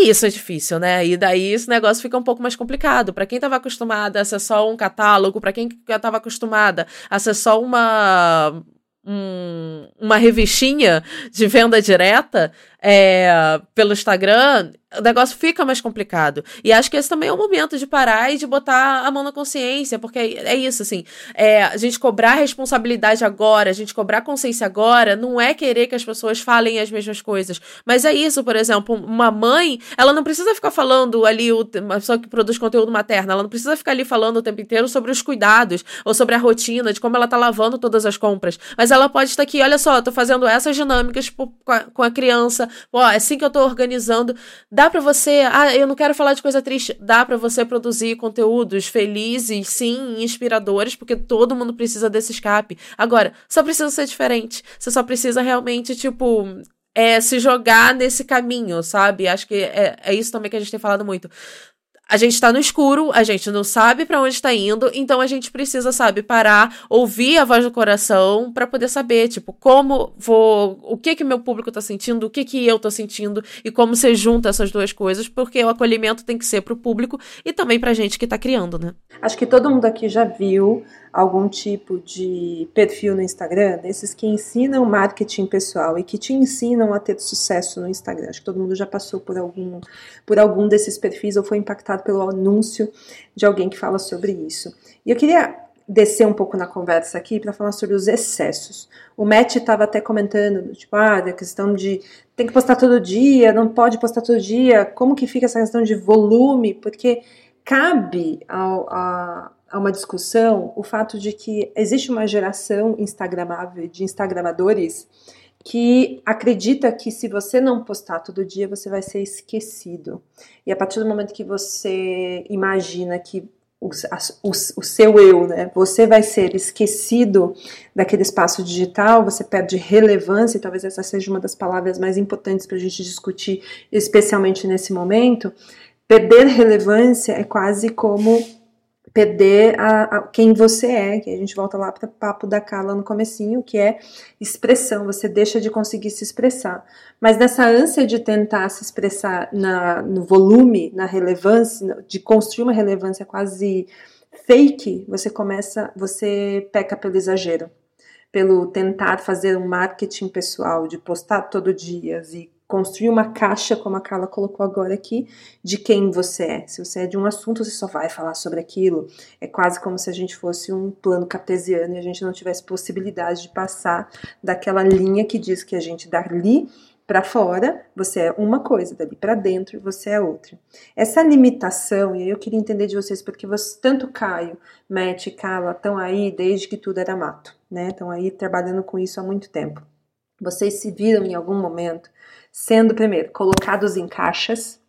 E isso é difícil, né? E daí esse negócio fica um pouco mais complicado. Para quem estava acostumada a ser só um catálogo, para quem estava acostumada a ser só uma um, uma revistinha de venda direta é, pelo Instagram, o negócio fica mais complicado. E acho que esse também é o momento de parar e de botar a mão na consciência, porque é isso, assim. É, a gente cobrar responsabilidade agora, a gente cobrar consciência agora, não é querer que as pessoas falem as mesmas coisas. Mas é isso, por exemplo, uma mãe, ela não precisa ficar falando ali, uma pessoa que produz conteúdo materno, ela não precisa ficar ali falando o tempo inteiro sobre os cuidados, ou sobre a rotina, de como ela tá lavando todas as compras. Mas ela pode estar aqui, olha só, tô fazendo essas dinâmicas com a, com ó, é assim que eu tô organizando Dá para você, ah, eu não quero falar de coisa triste, dá para você produzir conteúdos felizes, sim, inspiradores, porque todo mundo precisa desse escape. Agora, só precisa ser diferente. Você só precisa realmente, tipo, é, se jogar nesse caminho, sabe? Acho que é, é isso também que a gente tem falado muito a gente está no escuro, a gente não sabe para onde está indo, então a gente precisa, sabe, parar, ouvir a voz do coração para poder saber, tipo, como vou, o que que meu público está sentindo, o que que eu estou sentindo e como você junta essas duas coisas, porque o acolhimento tem que ser para o público e também para a gente que está criando, né? Acho que todo mundo aqui já viu algum tipo de perfil no Instagram, desses que ensinam marketing pessoal e que te ensinam a ter sucesso no Instagram. Acho que todo mundo já passou por algum, por algum desses perfis ou foi impactado pelo anúncio de alguém que fala sobre isso. E eu queria descer um pouco na conversa aqui para falar sobre os excessos. O Matt estava até comentando, tipo, ah, da questão de tem que postar todo dia, não pode postar todo dia, como que fica essa questão de volume, porque cabe ao, a, a uma discussão o fato de que existe uma geração instagramável, de instagramadores, que acredita que se você não postar todo dia, você vai ser esquecido. E a partir do momento que você imagina que o, o, o, seu eu, né? Você vai ser esquecido daquele espaço digital, você perde relevância, e talvez essa seja uma das palavras mais importantes para a gente discutir, especialmente nesse momento. Perder relevância é quase como perder a, a, quem você é, que a gente volta lá para o papo da Carla no comecinho, que é expressão, você deixa de conseguir se expressar. Mas nessa ânsia de tentar se expressar na, no volume, na relevância, de construir uma relevância quase fake, você começa, você peca pelo exagero, pelo tentar fazer um marketing pessoal, de postar todo dia e construir uma caixa, como a Carla colocou agora aqui, de quem você é. Se você é de um assunto, você só vai falar sobre aquilo. É quase como se a gente fosse um plano cartesiano e a gente não tivesse possibilidade de passar daquela linha que diz que a gente dali para fora, você é uma coisa, dali para dentro, você é outra. Essa limitação, e aí eu queria entender de vocês, porque você, tanto Caio, Matt e Carla estão aí desde que tudo era mato, né? Estão aí trabalhando com isso há muito tempo. Vocês se viram em algum momento sendo, primeiro, colocados em caixas,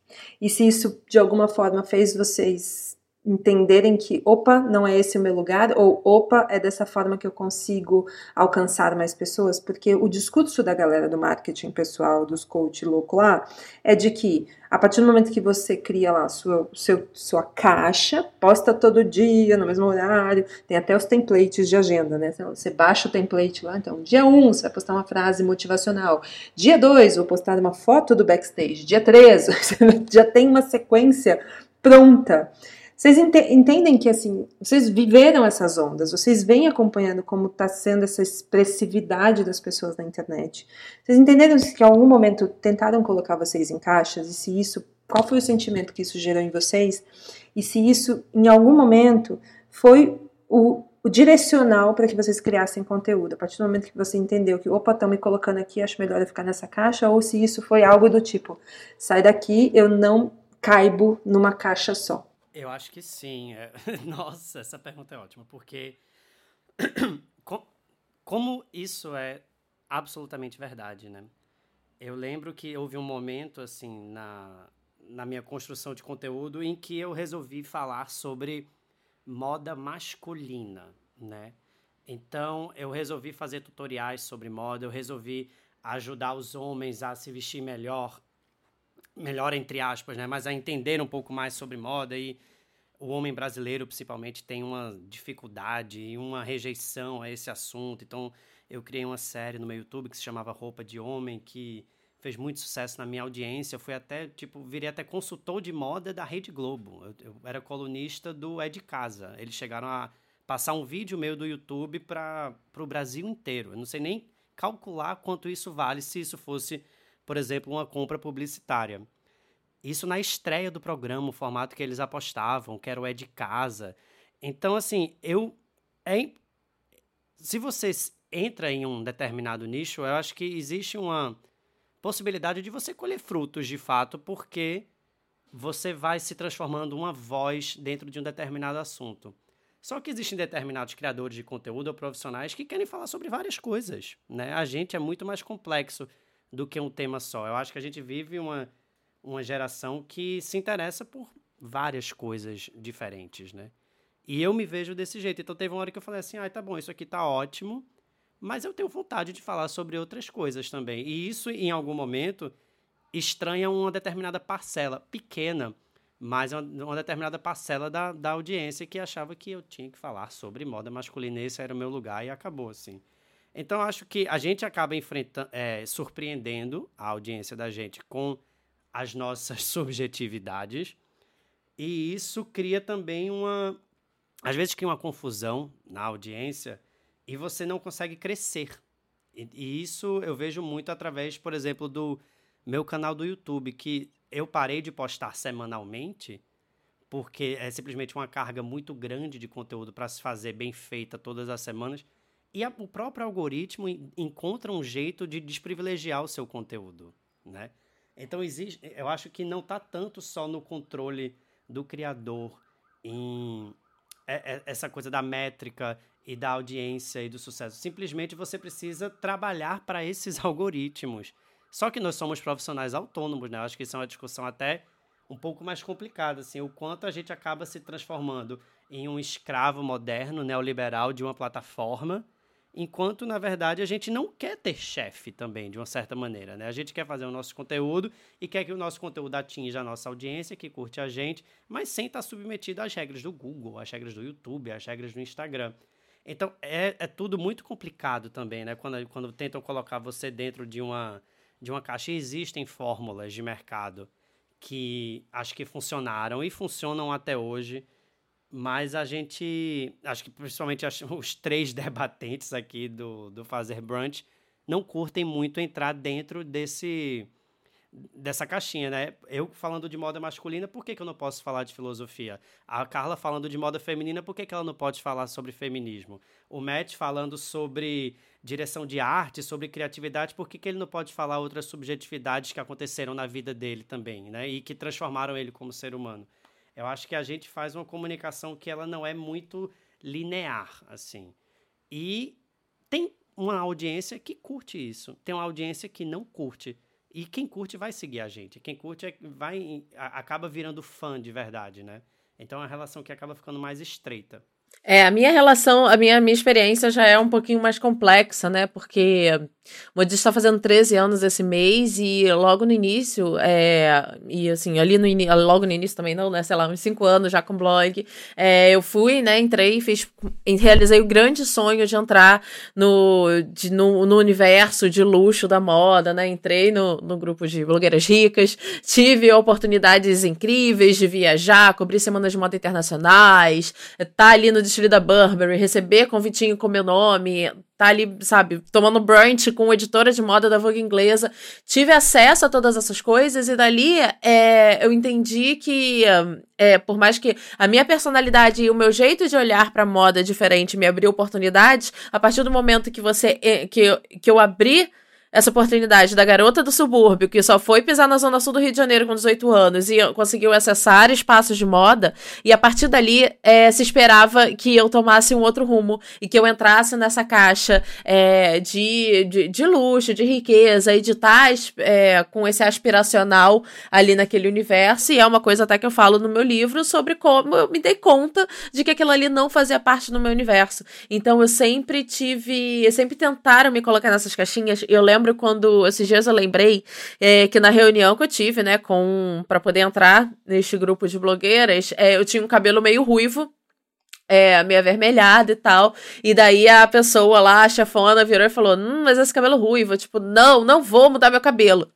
e se isso de alguma forma fez vocês entenderem que, opa, não é esse o meu lugar, ou opa, é dessa forma que eu consigo alcançar mais pessoas, porque o discurso da galera do marketing pessoal, dos coach louco lá, é de que a partir do momento que você cria lá sua, seu, sua caixa, posta todo dia, no mesmo horário, tem até os templates de agenda, né? Então, você baixa o template lá, então, dia 1 um, você vai postar uma frase motivacional, dia 2 vou postar uma foto do backstage, dia 3 [LAUGHS] já tem uma sequência pronta. Vocês ent entendem que assim, vocês viveram essas ondas, vocês vêm acompanhando como está sendo essa expressividade das pessoas na internet. Vocês entenderam que em algum momento tentaram colocar vocês em caixas e se isso, qual foi o sentimento que isso gerou em vocês e se isso em algum momento foi o, o direcional para que vocês criassem conteúdo, a partir do momento que você entendeu que, opa, estão me colocando aqui, acho melhor eu ficar nessa caixa, ou se isso foi algo do tipo, sai daqui, eu não caibo numa caixa só. Eu acho que sim. É... [LAUGHS] Nossa, essa pergunta é ótima, porque [CLEARS THROAT] como isso é absolutamente verdade, né? Eu lembro que houve um momento, assim, na, na minha construção de conteúdo em que eu resolvi falar sobre moda masculina, né? Então, eu resolvi fazer tutoriais sobre moda, eu resolvi ajudar os homens a se vestir melhor, melhor entre aspas, né? Mas a entender um pouco mais sobre moda e o homem brasileiro, principalmente, tem uma dificuldade e uma rejeição a esse assunto. Então, eu criei uma série no meu YouTube que se chamava Roupa de Homem, que fez muito sucesso na minha audiência. Eu fui até, tipo, virei até consultor de moda da Rede Globo. Eu, eu era colunista do É de Casa. Eles chegaram a passar um vídeo meu do YouTube para o Brasil inteiro. Eu não sei nem calcular quanto isso vale se isso fosse por exemplo, uma compra publicitária. Isso na estreia do programa, o formato que eles apostavam, que era o É de Casa. Então, assim, eu. É, se você entra em um determinado nicho, eu acho que existe uma possibilidade de você colher frutos de fato, porque você vai se transformando uma voz dentro de um determinado assunto. Só que existem determinados criadores de conteúdo ou profissionais que querem falar sobre várias coisas, né? A gente é muito mais complexo do que um tema só. Eu acho que a gente vive uma, uma geração que se interessa por várias coisas diferentes, né? E eu me vejo desse jeito. Então teve uma hora que eu falei assim: ah, tá bom, isso aqui tá ótimo, mas eu tenho vontade de falar sobre outras coisas também. E isso, em algum momento, estranha uma determinada parcela, pequena, mas uma, determinada parcela da, da audiência que achava que eu tinha que falar sobre moda masculina. Esse era o meu lugar e acabou assim. Então, acho que a gente acaba enfrentando, é, surpreendendo a audiência da gente com as nossas [LAUGHS] subjetividades. E isso cria também uma. Às vezes cria uma confusão na audiência e você não consegue crescer. E, e isso eu vejo muito através, por exemplo, do meu canal do YouTube, que eu parei de postar semanalmente porque é simplesmente uma carga muito grande de conteúdo para se fazer bem feita todas as semanas. E a, o próprio algoritmo encontra um jeito de desprivilegiar o seu conteúdo, né? Então existe, eu acho que não está tanto só no controle do criador em é, é, essa coisa da métrica e da audiência e do sucesso. Simplesmente você precisa trabalhar para esses [LAUGHS] algoritmos. Só que nós somos profissionais autônomos, né? Eu acho que isso é uma discussão até um pouco mais complicada, assim, o quanto a gente acaba se transformando em um escravo moderno, neoliberal de uma plataforma enquanto na verdade a gente não quer ter chefe também, de uma certa maneira, né? A gente quer fazer o nosso conteúdo e quer que o nosso conteúdo atinja a nossa audiência, que curte a gente, mas sem estar submetido às regras do Google, às regras do YouTube, às regras do Instagram. Então é, é tudo muito complicado também, né? Quando, quando tentam colocar você dentro de uma, de uma caixa, existem fórmulas de mercado que acho que funcionaram e funcionam até hoje mas a gente, acho que principalmente [LAUGHS] os três debatentes aqui do, do Fazer Brunch não curtem muito entrar dentro desse dessa caixinha, né? Eu falando de moda masculina, por que, que eu não posso falar de filosofia? A Carla falando de moda feminina, por que, que ela não pode falar sobre feminismo? O Matt falando sobre direção de arte, sobre criatividade, por que, que ele não pode falar outras subjetividades que aconteceram na vida dele também, né? E que transformaram ele como ser humano? Eu acho que a gente faz uma comunicação que ela não é muito linear, assim. E tem uma audiência que curte isso, tem uma audiência que não curte. E quem curte vai seguir a gente. Quem curte é, vai acaba virando fã de verdade, né? Então é uma relação que acaba ficando mais estreita. É, a minha relação, a minha, minha experiência já é um pouquinho mais complexa, né? Porque o Modista está fazendo 13 anos esse mês e logo no início, é, e assim, ali no logo no início também não, né? Sei lá, uns 5 anos já com blog, é, eu fui, né? Entrei, fiz, realizei o grande sonho de entrar no, de, no, no universo de luxo da moda, né? Entrei no, no grupo de blogueiras ricas, tive oportunidades incríveis de viajar, cobrir semanas de moda internacionais, tá ali no desfile da Burberry, receber convitinho com meu nome, tá ali, sabe, tomando brunch com editora de moda da Vogue inglesa. Tive acesso a todas essas coisas e dali é, eu entendi que, é, por mais que a minha personalidade e o meu jeito de olhar para moda diferente me abriu oportunidades, a partir do momento que você é, que, que eu abri essa oportunidade da garota do subúrbio, que só foi pisar na zona sul do Rio de Janeiro com 18 anos e conseguiu acessar espaços de moda, e a partir dali é, se esperava que eu tomasse um outro rumo e que eu entrasse nessa caixa é, de, de, de, luxo, de riqueza e de estar é, com esse aspiracional ali naquele universo. E é uma coisa até que eu falo no meu livro sobre como eu me dei conta de que aquilo ali não fazia parte do meu universo. Então eu sempre tive. Eu sempre tentaram me colocar nessas caixinhas. Eu lembro lembro quando, esses dias eu lembrei é, que na reunião que eu tive, né, com para poder entrar neste grupo de blogueiras, é, eu tinha um cabelo meio ruivo, é, meio avermelhado e tal. E daí a pessoa lá, a chefona, virou e falou: Hum, mas esse cabelo ruivo. Tipo, não, não vou mudar meu cabelo.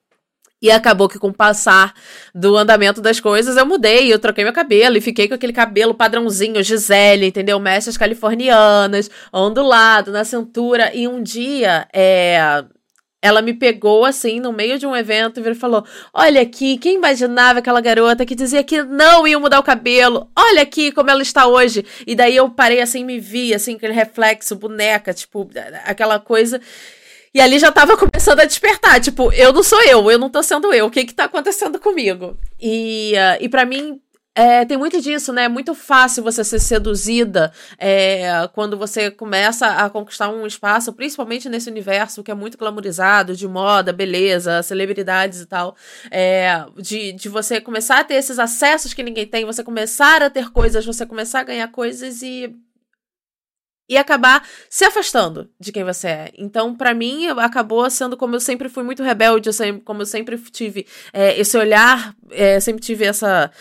E acabou que com o passar do andamento das coisas, eu mudei, eu troquei meu cabelo e fiquei com aquele cabelo padrãozinho, Gisele, entendeu? Mechas californianas, ondulado na cintura. E um dia, é, ela me pegou assim no meio de um evento e falou: Olha aqui, quem imaginava aquela garota que dizia que não ia mudar o cabelo? Olha aqui como ela está hoje. E daí eu parei assim, me vi, assim, aquele reflexo, boneca, tipo, aquela coisa. E ali já tava começando a despertar, tipo, eu não sou eu, eu não tô sendo eu, o que que tá acontecendo comigo? E, uh, e para mim, é, tem muito disso, né? É muito fácil você ser seduzida é, quando você começa a conquistar um espaço, principalmente nesse universo que é muito glamorizado, de moda, beleza, celebridades e tal. É, de, de você começar a ter esses acessos que ninguém tem, você começar a ter coisas, você começar a ganhar coisas e e acabar se afastando de quem você é. Então, para mim, acabou sendo como eu sempre fui muito rebelde, como eu sempre tive é, esse olhar, é, sempre tive essa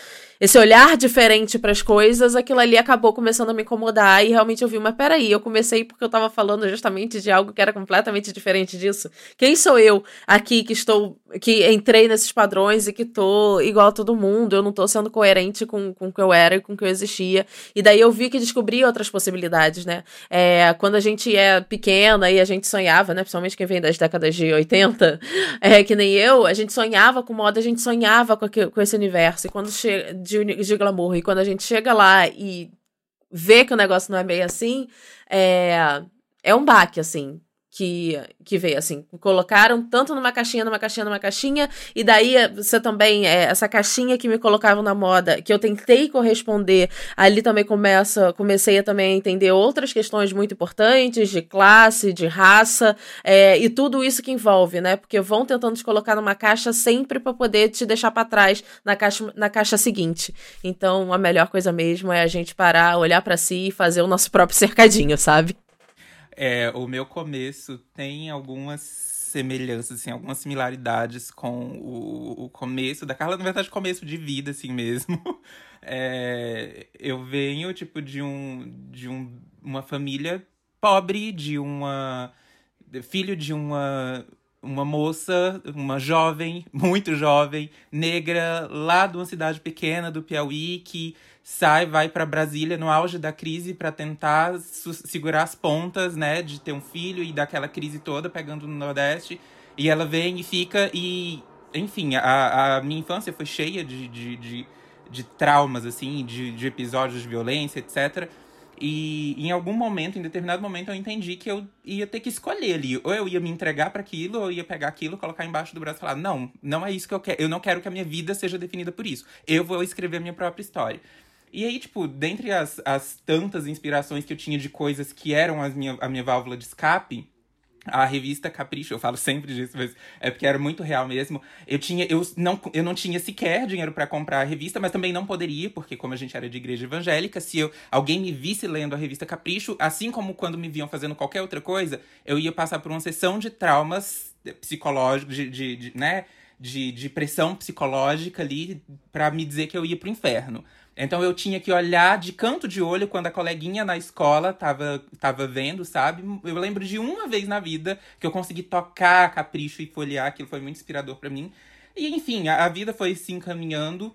esse olhar diferente para as coisas, aquilo ali acabou começando a me incomodar e realmente eu vi, mas peraí, eu comecei porque eu tava falando justamente de algo que era completamente diferente disso. Quem sou eu aqui que estou, que entrei nesses padrões e que tô igual a todo mundo, eu não tô sendo coerente com, com o que eu era e com o que eu existia. E daí eu vi que descobri outras possibilidades, né? É, quando a gente é pequena e a gente sonhava, né? Principalmente quem vem das décadas de 80, é, que nem eu, a gente sonhava com moda, a gente sonhava com, com esse universo. E quando chega de, de glamour. E quando a gente chega lá e vê que o negócio não é bem assim, é, é um baque, assim que, que veio, assim, colocaram tanto numa caixinha, numa caixinha, numa caixinha, e daí eh, você também, é, essa caixinha que me colocavam na moda, que eu tentei corresponder, ali também começa, comecei a também entender outras questões muito importantes, de classe, de raça, é, e tudo isso que envolve, né, porque vão tentando te colocar numa caixa sempre para poder te deixar para trás na caixa, na caixa seguinte. Então, a melhor coisa mesmo é a gente parar, olhar para si e fazer o nosso próprio cercadinho, sabe? É, o meu começo tem algumas semelhanças, assim, algumas similaridades com o, o começo da Carla, na verdade, começo de vida, assim mesmo. [LAUGHS] É, eu venho, tipo, de um, de um, uma família pobre, de uma. filho de uma uma moça, uma jovem, [LAUGHS] muito jovem, negra, lá de uma cidade pequena do Piauí, que sai, vai para Brasília no auge da crise para tentar segurar as pontas, né, de ter um filho e daquela crise toda pegando no Nordeste. E ela vem e fica e enfim, a, a minha infância foi cheia de, de, de, de traumas, assim, de, de episódios de violência, etc. E em algum momento, em determinado momento, eu entendi que eu ia ter que escolher ali. Ou eu ia me entregar para aquilo, ou eu ia pegar aquilo, colocar embaixo do braço e falar: não, não é isso que eu quero. Eu não quero que a minha vida seja definida por isso. Eu vou escrever a minha própria história. E aí, tipo, dentre as, as tantas inspirações que eu tinha de coisas que eram as minha, a minha válvula de escape, a revista Capricho, eu falo sempre disso, mas é porque era muito real mesmo. Eu tinha, eu não, eu não tinha sequer dinheiro para comprar a revista, mas também não poderia, porque como a gente era de igreja evangélica, se eu, alguém me visse lendo a revista Capricho, assim como quando me viam fazendo qualquer outra coisa, eu ia passar por uma sessão de traumas psicológicos, de, de, de né, de, de pressão psicológica ali para me dizer que eu ia pro inferno. Então eu tinha que olhar de canto de olho quando a coleguinha na escola tava, tava vendo, sabe? Eu lembro de uma vez na vida que eu consegui tocar capricho e folhear, aquilo foi muito inspirador para mim. E enfim, a, a, vida foi se encaminhando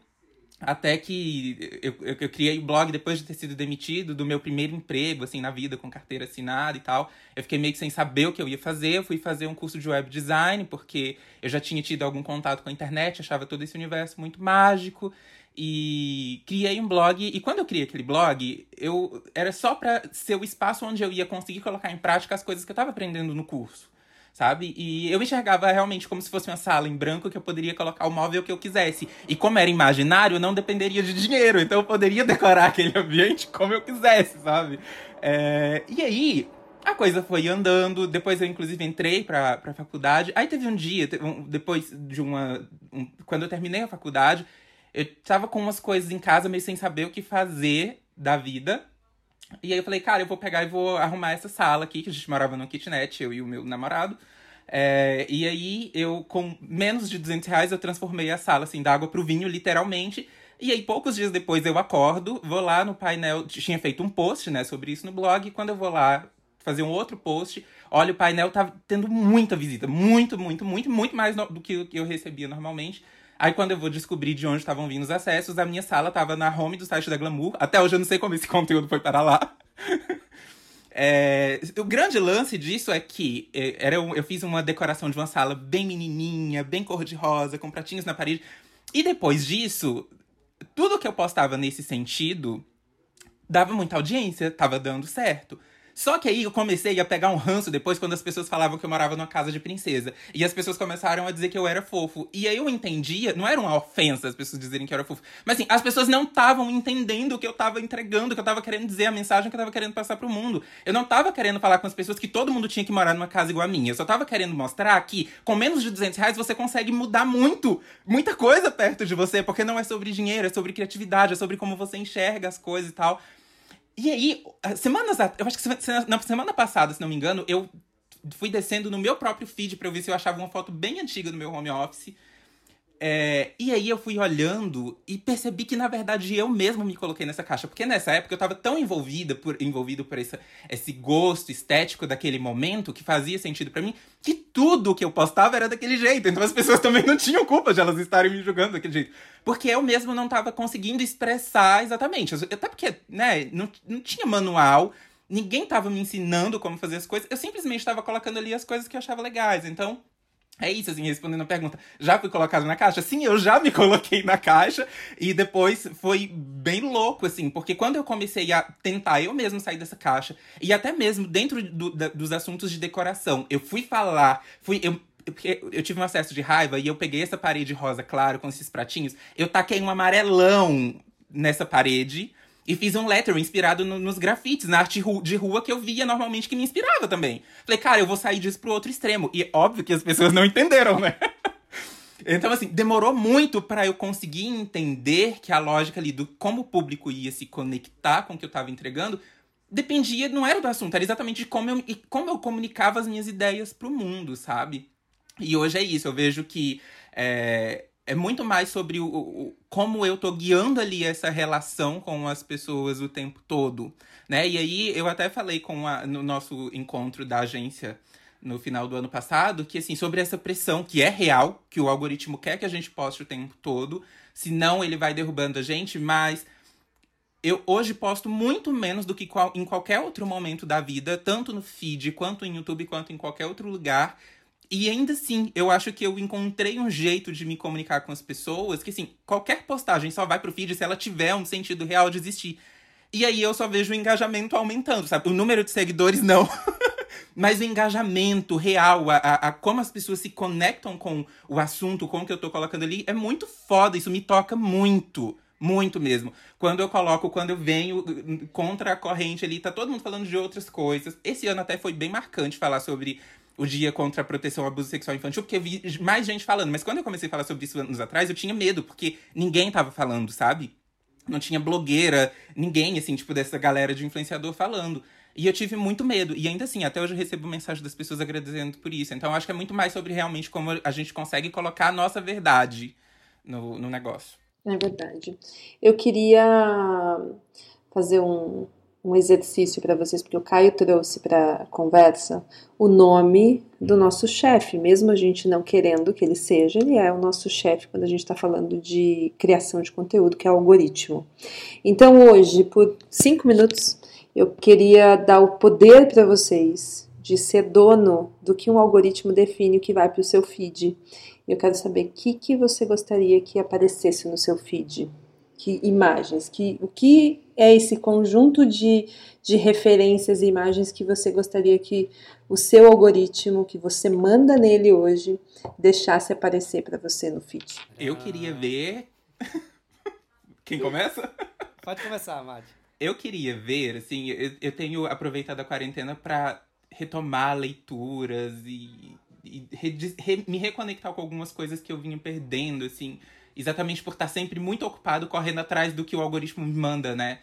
até que eu, eu, eu, criei o blog depois de ter sido demitido do meu primeiro emprego, assim, na vida, com carteira assinada e tal. Eu fiquei meio que sem saber o que eu ia fazer. Eu fui fazer um curso de web design, porque eu já tinha tido algum contato com a internet, achava todo esse universo muito mágico e criei um blog. E quando eu criei aquele blog, eu era só para ser o espaço onde eu ia conseguir colocar em prática as coisas que eu estava aprendendo no curso, sabe? E eu enxergava realmente como se fosse uma sala em branco que eu poderia colocar o móvel que eu quisesse. E como era imaginário, não dependeria de dinheiro, então eu poderia [LAUGHS] decorar aquele ambiente como eu quisesse, sabe? É... E aí, a coisa foi andando, depois eu inclusive entrei pra, pra faculdade. Aí teve um dia, depois de uma. Um, quando eu terminei a faculdade, eu tava com umas coisas em casa meio sem saber o que fazer da vida. E aí eu falei, cara, eu vou pegar e vou arrumar essa sala aqui, que a gente morava no kitnet, eu e o meu namorado. É, e aí eu, com menos de 200 reais, eu transformei a sala, assim, da água pro vinho, literalmente. E aí, poucos dias depois, eu acordo, vou lá no painel, tinha feito um post, né, sobre isso no blog, e quando eu vou lá fazer um outro post, olha, o painel tá tendo muita visita, muito, muito, muito, muito mais do que eu recebia normalmente. Aí quando eu vou descobrir de onde estavam vindo os acessos, a minha sala tava na home do site da Glamour. Até hoje eu não sei como esse [LAUGHS] conteúdo foi para lá. [LAUGHS] É, o grande lance disso é que é, era, eu fiz uma decoração de uma sala bem menininha, bem cor-de-rosa, com pratinhos na parede. E depois disso, tudo que eu postava nesse sentido dava muita audiência, tava dando certo. Só que aí eu comecei a pegar um ranço depois quando as pessoas falavam que eu morava numa casa de princesa. E as pessoas começaram a dizer que eu era fofo. E aí eu entendia, não era uma ofensa as pessoas dizerem que eu era fofo. Mas assim, as pessoas não estavam entendendo o que eu tava entregando, o que eu tava querendo dizer, a mensagem que eu tava querendo passar pro mundo. Eu não tava querendo falar com as pessoas que todo mundo tinha que morar numa casa igual a minha. Eu só tava querendo mostrar que com menos de 200 reais você consegue mudar muito, muita coisa perto de você. Porque não é sobre dinheiro, é sobre criatividade, é sobre como você enxerga as coisas e tal. E aí, semanas. Eu acho que na semana passada, se não me engano, eu fui descendo no meu próprio feed pra eu ver se eu achava uma foto bem antiga do meu home office. É, e aí eu fui olhando e percebi que, na verdade, eu mesmo me coloquei nessa caixa. Porque nessa época eu tava tão envolvida por, envolvido por esse, esse gosto estético daquele momento que fazia sentido para mim, que tudo que eu postava era daquele jeito. Então as pessoas [LAUGHS] também não tinham culpa de elas estarem me julgando daquele jeito. Porque eu mesmo não tava conseguindo expressar exatamente. Até porque, né, não, não tinha manual, ninguém tava me ensinando como fazer as coisas. Eu simplesmente tava colocando ali as coisas que eu achava legais. Então é isso, assim, respondendo a pergunta. Já fui colocado na caixa? Sim, eu já me [LAUGHS] coloquei na caixa. E depois foi bem louco, assim, porque quando eu comecei a tentar eu mesmo sair dessa caixa, e até mesmo dentro do, da, dos assuntos de decoração, eu fui falar, fui. Eu, eu tive um acesso de raiva e eu peguei essa parede rosa claro com esses pratinhos, eu taquei um amarelão nessa parede e fiz um lettering inspirado no, nos grafites, na arte de rua que eu via normalmente que me inspirava também. Falei, cara, eu vou sair disso pro outro extremo. E óbvio que as pessoas não [LAUGHS] entenderam, né? [LAUGHS] Então, assim, demorou muito para eu conseguir entender que a lógica ali do como o público ia se conectar com o que eu tava entregando dependia, não era do assunto, era exatamente de como eu, como eu comunicava as minhas ideias pro mundo, sabe? E hoje é isso, eu vejo que é, é muito mais sobre o, o, como eu tô guiando ali essa relação com as pessoas o tempo todo, né? E aí eu até falei com a, no nosso encontro da agência no final do ano passado que assim sobre essa pressão que é real, que o algoritmo quer que a gente poste o tempo todo, senão ele vai derrubando a gente, mas eu hoje posto muito menos do que qual, em qualquer outro momento da vida, tanto no feed, quanto em YouTube, quanto em qualquer outro lugar. E ainda assim, eu acho que eu encontrei um jeito de me comunicar com as pessoas que, assim, qualquer postagem só vai pro feed se ela tiver um sentido real de existir. E aí eu só vejo o engajamento aumentando, sabe? O número de seguidores não. [LAUGHS] Mas o engajamento real, a, a, como as pessoas se conectam com o assunto, com o que eu tô colocando ali, é muito foda. Isso me toca muito. Muito mesmo. Quando eu coloco, quando eu venho contra a corrente ali, tá todo mundo falando de outras coisas. Esse ano até foi bem marcante falar sobre o dia contra a proteção ao abuso sexual infantil, porque eu vi mais gente falando. Mas quando eu comecei a falar sobre isso anos atrás, eu tinha medo, porque ninguém tava falando, sabe? Não tinha blogueira, ninguém, assim, tipo, dessa galera de influenciador falando. E eu tive muito medo. E ainda assim, até hoje eu recebo mensagem das pessoas agradecendo por isso. Então, acho que é muito mais sobre realmente como a gente consegue colocar a nossa verdade no, no negócio. É verdade. Eu queria fazer um, um exercício para vocês, porque o Caio trouxe para conversa o nome do nosso chefe, mesmo a gente não querendo que ele seja, ele é o nosso chefe quando a gente está falando de criação de conteúdo, que é o algoritmo. Então, hoje, por cinco minutos, eu queria dar o poder para vocês de ser dono do que um algoritmo define o que vai para o seu feed. Eu quero saber o que, que você gostaria que aparecesse no seu feed que imagens, que o que é esse conjunto de, de referências e imagens que você gostaria que o seu algoritmo, que você manda nele hoje, deixasse aparecer para você no feed? Eu queria ver. [LAUGHS] Quem começa? Pode começar, Madi. Eu queria ver, assim, eu, eu tenho aproveitado a quarentena para retomar leituras e, e re, re, me reconectar com algumas coisas que eu vinha perdendo, assim exatamente por estar sempre muito ocupado correndo atrás do que o algoritmo manda, né?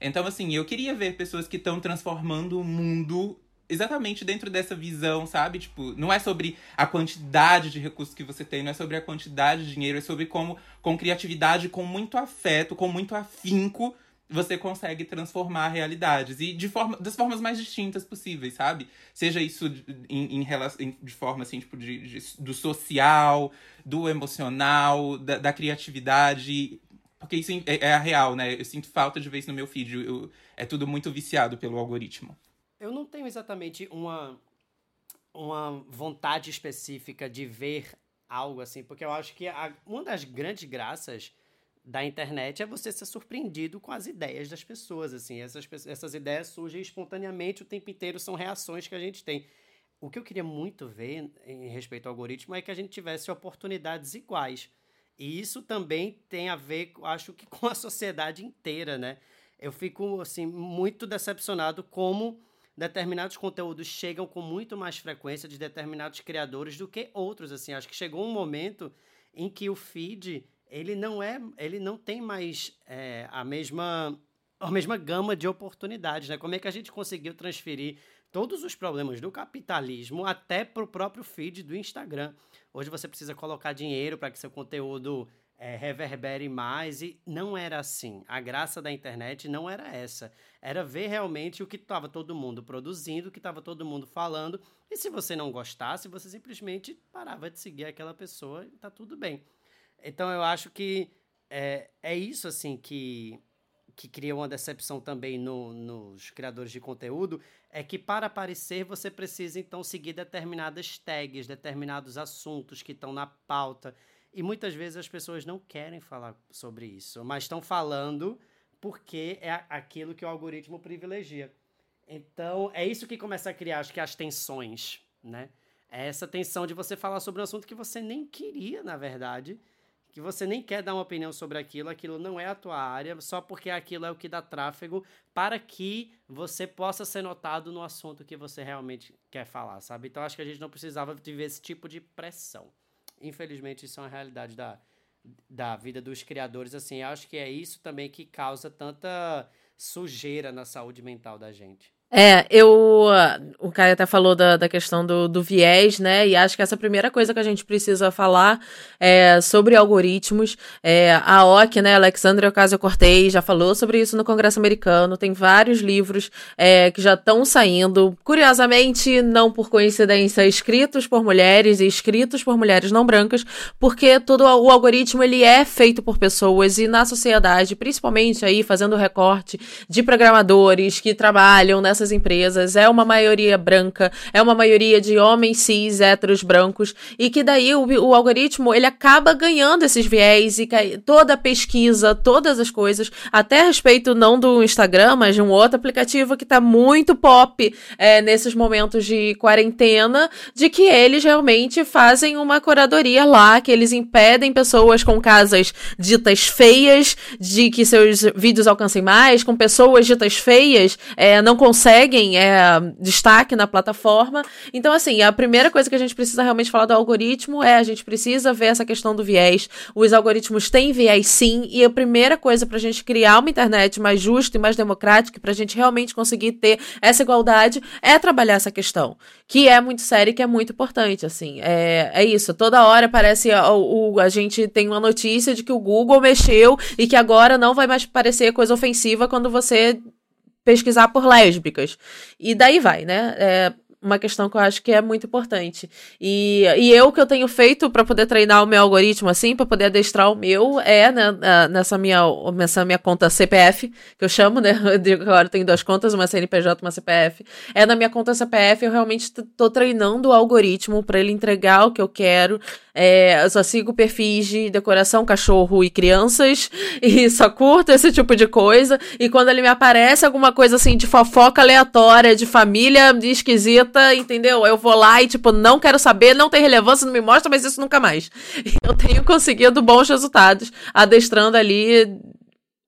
Então, assim, eu queria ver pessoas que estão transformando o mundo exatamente dentro dessa visão, sabe? Tipo, não é sobre a quantidade de recursos que você tem, não é sobre a quantidade de dinheiro, é sobre como, com criatividade, com muito afeto, com muito afinco, você consegue transformar realidades e de forma das formas mais distintas possíveis, sabe? Seja isso em, em, em de forma assim, tipo, de, de, do social, do emocional, da, da criatividade. Porque isso é, é, a real, né? Eu sinto falta de isso no meu feed. Eu, é tudo muito viciado pelo algoritmo. Eu não tenho exatamente uma, uma vontade específica de ver algo assim, porque eu acho que a, uma das grandes graças da internet é você ser surpreendido com as ideias das pessoas, assim. Essas, essas ideias surgem espontaneamente o tempo inteiro, são reações que a gente tem. O que eu queria muito ver em respeito ao algoritmo é que a gente tivesse oportunidades iguais. E isso também tem a ver, acho que, [LAUGHS] com a sociedade inteira, né? Eu fico, assim, muito decepcionado como determinados conteúdos chegam com muito mais frequência de determinados criadores do que outros, assim. Acho que chegou um momento em que o feed ele não é, ele não tem mais é, a mesma a mesma gama de oportunidades, né? Como é que a gente conseguiu transferir todos os problemas do capitalismo até para o próprio feed do Instagram? Hoje você precisa colocar dinheiro para que seu conteúdo é, reverbere mais e não era assim. A graça da internet não era essa. Era ver realmente o que estava todo mundo produzindo, o que estava todo mundo falando. E se você não gostasse, você simplesmente parava de seguir aquela pessoa e tá tudo bem. Então eu acho que é, é isso assim que, que cria uma decepção também no, nos criadores de conteúdo, é que para aparecer você precisa então seguir determinadas tags, determinados assuntos que estão na pauta. E muitas vezes as pessoas não querem falar sobre isso, mas estão falando porque é aquilo que o algoritmo privilegia. Então, é isso que começa a criar, acho que as tensões, né? É essa tensão de você falar sobre um assunto que você nem queria, na verdade, que você nem quer dar uma opinião sobre aquilo, aquilo não é a tua área, só porque aquilo é o que dá tráfego para que você possa ser notado no assunto que você realmente quer falar, sabe? Então acho que a gente não precisava viver esse tipo de pressão. Infelizmente, isso é uma realidade da, da vida dos criadores, assim, acho que é isso também que causa tanta sujeira na saúde mental da gente. É, eu. O Caio até falou da, da questão do, do viés, né? E acho que essa primeira coisa que a gente precisa falar é sobre algoritmos. É, a OC, né, Alexandria Ocasio-Cortez, já falou sobre isso no Congresso Americano. Tem vários livros é, que já estão saindo. Curiosamente, não por coincidência, escritos por mulheres e escritos por mulheres não brancas, porque todo o algoritmo ele é feito por pessoas e na sociedade, principalmente aí fazendo recorte de programadores que trabalham nessa nessas empresas é uma maioria branca, é uma maioria de homens cis, héteros, brancos, e que daí o, o algoritmo ele acaba ganhando esses viés e toda a pesquisa, todas as coisas, até a respeito não do Instagram, mas de um outro aplicativo que está muito pop é, nesses momentos de quarentena, de que eles realmente fazem uma curadoria lá, que eles impedem pessoas com casas ditas feias de que seus vídeos alcancem mais, com pessoas ditas feias é, não conseguem é, destaque na plataforma. Então, assim, a primeira coisa que a gente precisa realmente falar do algoritmo é a gente precisa ver essa questão do viés. Os algoritmos têm viés sim, e a primeira coisa para a gente criar uma internet mais justa e mais democrática, para a gente realmente conseguir ter essa igualdade, é trabalhar essa questão, que é muito séria e que é muito importante, assim. É, é isso, toda hora parece o, a gente tem uma notícia de que o Google mexeu e que agora não vai mais parecer coisa ofensiva quando você pesquisar por lésbicas. E daí vai, né? É, uma questão que eu acho que é muito importante. E, e eu que eu tenho feito para poder treinar o meu algoritmo assim, para poder adestrar o meu, é né, nessa, minha, nessa minha conta CPF, que eu chamo, né? [LAUGHS] Eu digo que agora eu tenho duas contas, uma CNPJ uma CPF. É na minha conta CPF, eu realmente tô treinando o algoritmo para ele entregar o que eu quero. É, eu só sigo perfis de decoração, cachorro e crianças, [LAUGHS] e só curto esse tipo de coisa. E quando ele me aparece alguma coisa assim de fofoca aleatória, de família esquisita, entendeu? Eu vou lá e, tipo, não quero saber, não tem relevância, não me mostra, mas isso nunca mais. [LAUGHS] E eu tenho conseguido bons resultados adestrando ali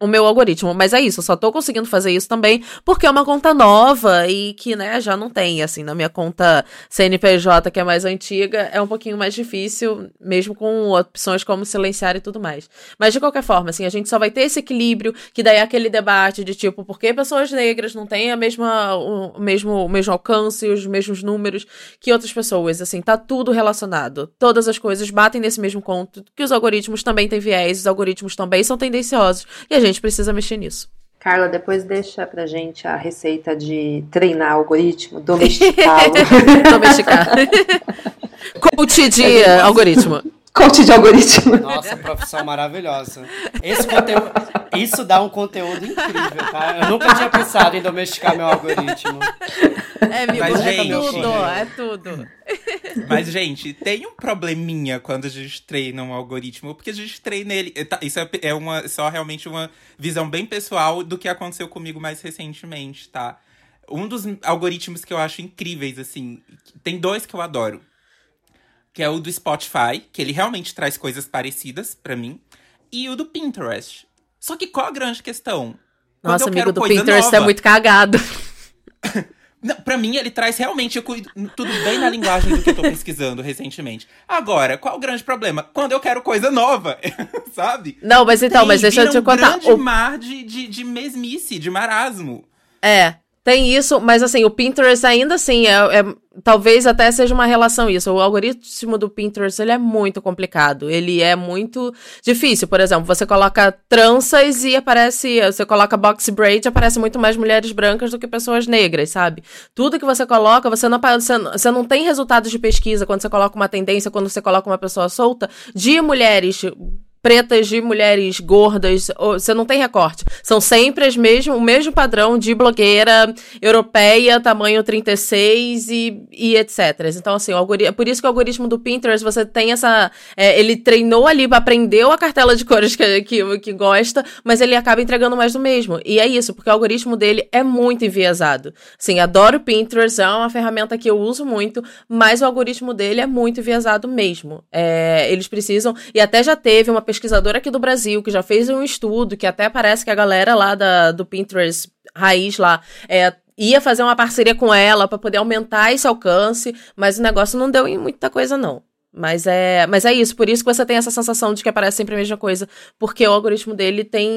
o meu algoritmo. Mas é isso, eu só tô conseguindo fazer isso também porque é uma conta nova e que, né, já não tem, assim, na minha conta CNPJ, que é mais antiga, é um pouquinho mais difícil, mesmo com opções como silenciar e tudo mais. Mas de qualquer forma, assim, a gente só vai ter esse equilíbrio, que daí é aquele debate de tipo, por que pessoas negras não têm a mesma, o mesmo, o mesmo alcance, os mesmos números que outras pessoas, assim, tá tudo relacionado. Todas as coisas batem nesse mesmo ponto, que os algoritmos também têm viés, os algoritmos também são tendenciosos, e a gente gente precisa mexer nisso. Carla, depois deixa pra gente a receita de treinar algoritmo, domesticá-lo. Domesticar. [LAUGHS] Coach de algoritmo. Coach de algoritmo. Nossa, profissão maravilhosa. Esse conteúdo, isso dá um conteúdo incrível, tá? Eu nunca tinha pensado em domesticar meu algoritmo. É, amigo, Mas, é gente, tudo, é tudo. Mas, gente, tem um probleminha quando a gente treina um algoritmo, porque a gente treina ele. Tá, isso é, é uma, só realmente uma visão bem pessoal do que aconteceu comigo mais recentemente, tá? Um dos algoritmos que eu acho incríveis, assim, tem dois que eu adoro. Que é o do Spotify, que ele realmente traz coisas parecidas para mim. E o do Pinterest. Só que qual a grande questão? Quando Nossa, amigo do Pinterest é nova, é muito cagado. [LAUGHS] Não, pra mim, ele traz realmente cuido, tudo bem na linguagem do que eu tô pesquisando recentemente. Agora, qual o grande problema? Quando eu quero coisa nova, [LAUGHS] sabe? Não, mas então, Tem, mas deixa eu te contar. um grande mar de, de, de mesmice, de marasmo. É, tem isso, mas assim, o Pinterest ainda assim, é, é, talvez até seja uma relação isso. O algoritmo do Pinterest, ele é muito complicado. Ele é muito difícil. Por exemplo, você coloca tranças e aparece, você coloca box braid, aparece muito mais mulheres brancas do que pessoas negras, sabe? Tudo que você coloca, você não, você, você não tem resultados de pesquisa quando você coloca uma tendência, quando você coloca uma pessoa solta, de mulheres pretas de mulheres gordas, você não tem recorte. São sempre as mesmo, o mesmo padrão de blogueira europeia, tamanho 36 e, e etc. Então, assim, o é por isso que o algoritmo do Pinterest, você tem essa. É, ele treinou ali, aprendeu a cartela de cores que, que, que gosta, mas ele acaba entregando mais do mesmo. E é isso, porque o algoritmo dele é muito enviesado. Sim, adoro o Pinterest, é uma ferramenta que eu uso muito, mas o algoritmo dele é muito enviesado mesmo. É, eles precisam, e até já teve uma pesquisadora aqui do Brasil que já fez um estudo que até parece que a galera lá da, do Pinterest raiz lá é, ia fazer uma parceria com ela para poder aumentar esse alcance, mas o negócio não deu em muita coisa não. Mas é, mas é isso, por isso que você tem essa sensação de que aparece sempre a mesma coisa, porque o algoritmo dele tem.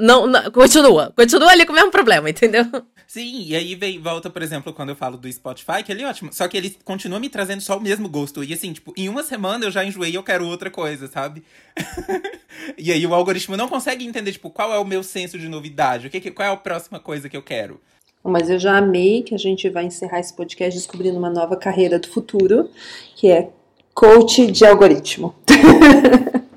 Não, não, continua, continua ali com o mesmo problema, entendeu? Sim, e aí vem, volta, por exemplo, quando eu falo do Spotify, que ele é ótimo, só que ele continua me trazendo só o mesmo gosto. E assim, tipo, em uma semana eu já enjoei e eu quero outra coisa, sabe? [LAUGHS] e aí o algoritmo não consegue entender, tipo, qual é o meu senso de novidade, o que, qual é a próxima coisa que eu quero. Mas eu já amei que a gente vai encerrar esse podcast descobrindo uma nova carreira do futuro, que é coach de algoritmo. [LAUGHS]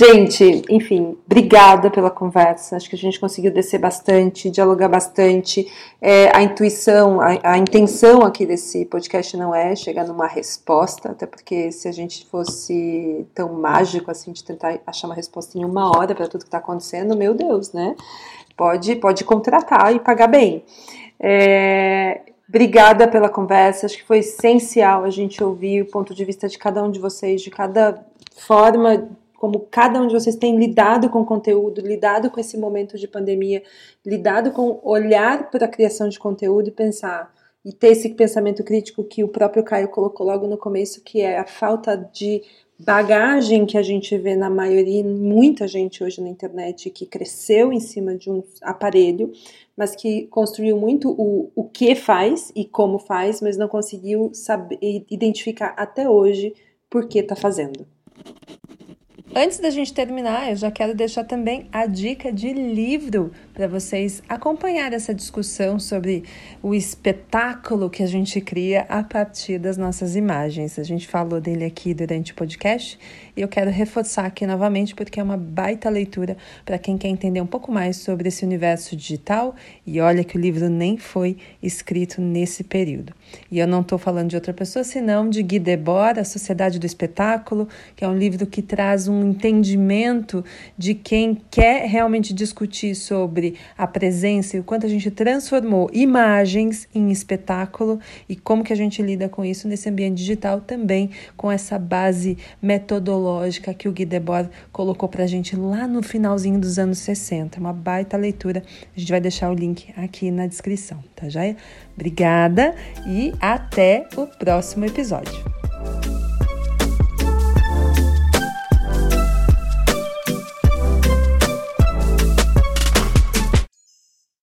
Gente, enfim, obrigada pela conversa. Acho que a gente conseguiu descer bastante, dialogar bastante. É, a intuição, a, a, intenção aqui desse podcast não é chegar numa resposta, até porque se a gente fosse tão mágico assim de tentar achar uma resposta em uma hora para tudo que está acontecendo, meu Deus, né? Pode, pode contratar e pagar bem. É, Obrigada pela conversa, acho que foi essencial a gente ouvir o ponto de vista de cada um de vocês, de cada forma como cada um de vocês tem lidado com conteúdo, lidado com esse momento de pandemia, lidado com olhar para a criação de conteúdo e pensar e ter esse pensamento crítico que o próprio Caio colocou logo no começo, que é a falta de bagagem que a gente vê na maioria, muita gente hoje na internet que cresceu em cima de um aparelho, mas que construiu muito o, o que faz e como faz, mas não conseguiu saber, identificar até hoje por que está fazendo. Antes da gente terminar, eu já quero deixar também a dica de livro para vocês acompanhar essa discussão sobre o espetáculo que a gente cria a partir das nossas imagens. A gente falou dele aqui durante o podcast e eu quero reforçar aqui novamente porque é uma baita leitura para quem quer entender um pouco mais sobre esse universo digital. E olha que o livro nem foi escrito nesse período. E eu não estou falando de outra pessoa senão de Guy Debord, A Sociedade do Espetáculo, que é um livro que traz um entendimento de quem quer realmente discutir sobre a presença e o quanto a gente transformou imagens em espetáculo e como que a gente lida com isso nesse ambiente digital também com essa base metodológica teológica que o Guy Debord colocou para a gente lá no finalzinho dos anos 60. Uma baita leitura. A gente vai deixar o link aqui na descrição, tá já? Obrigada e até o próximo episódio.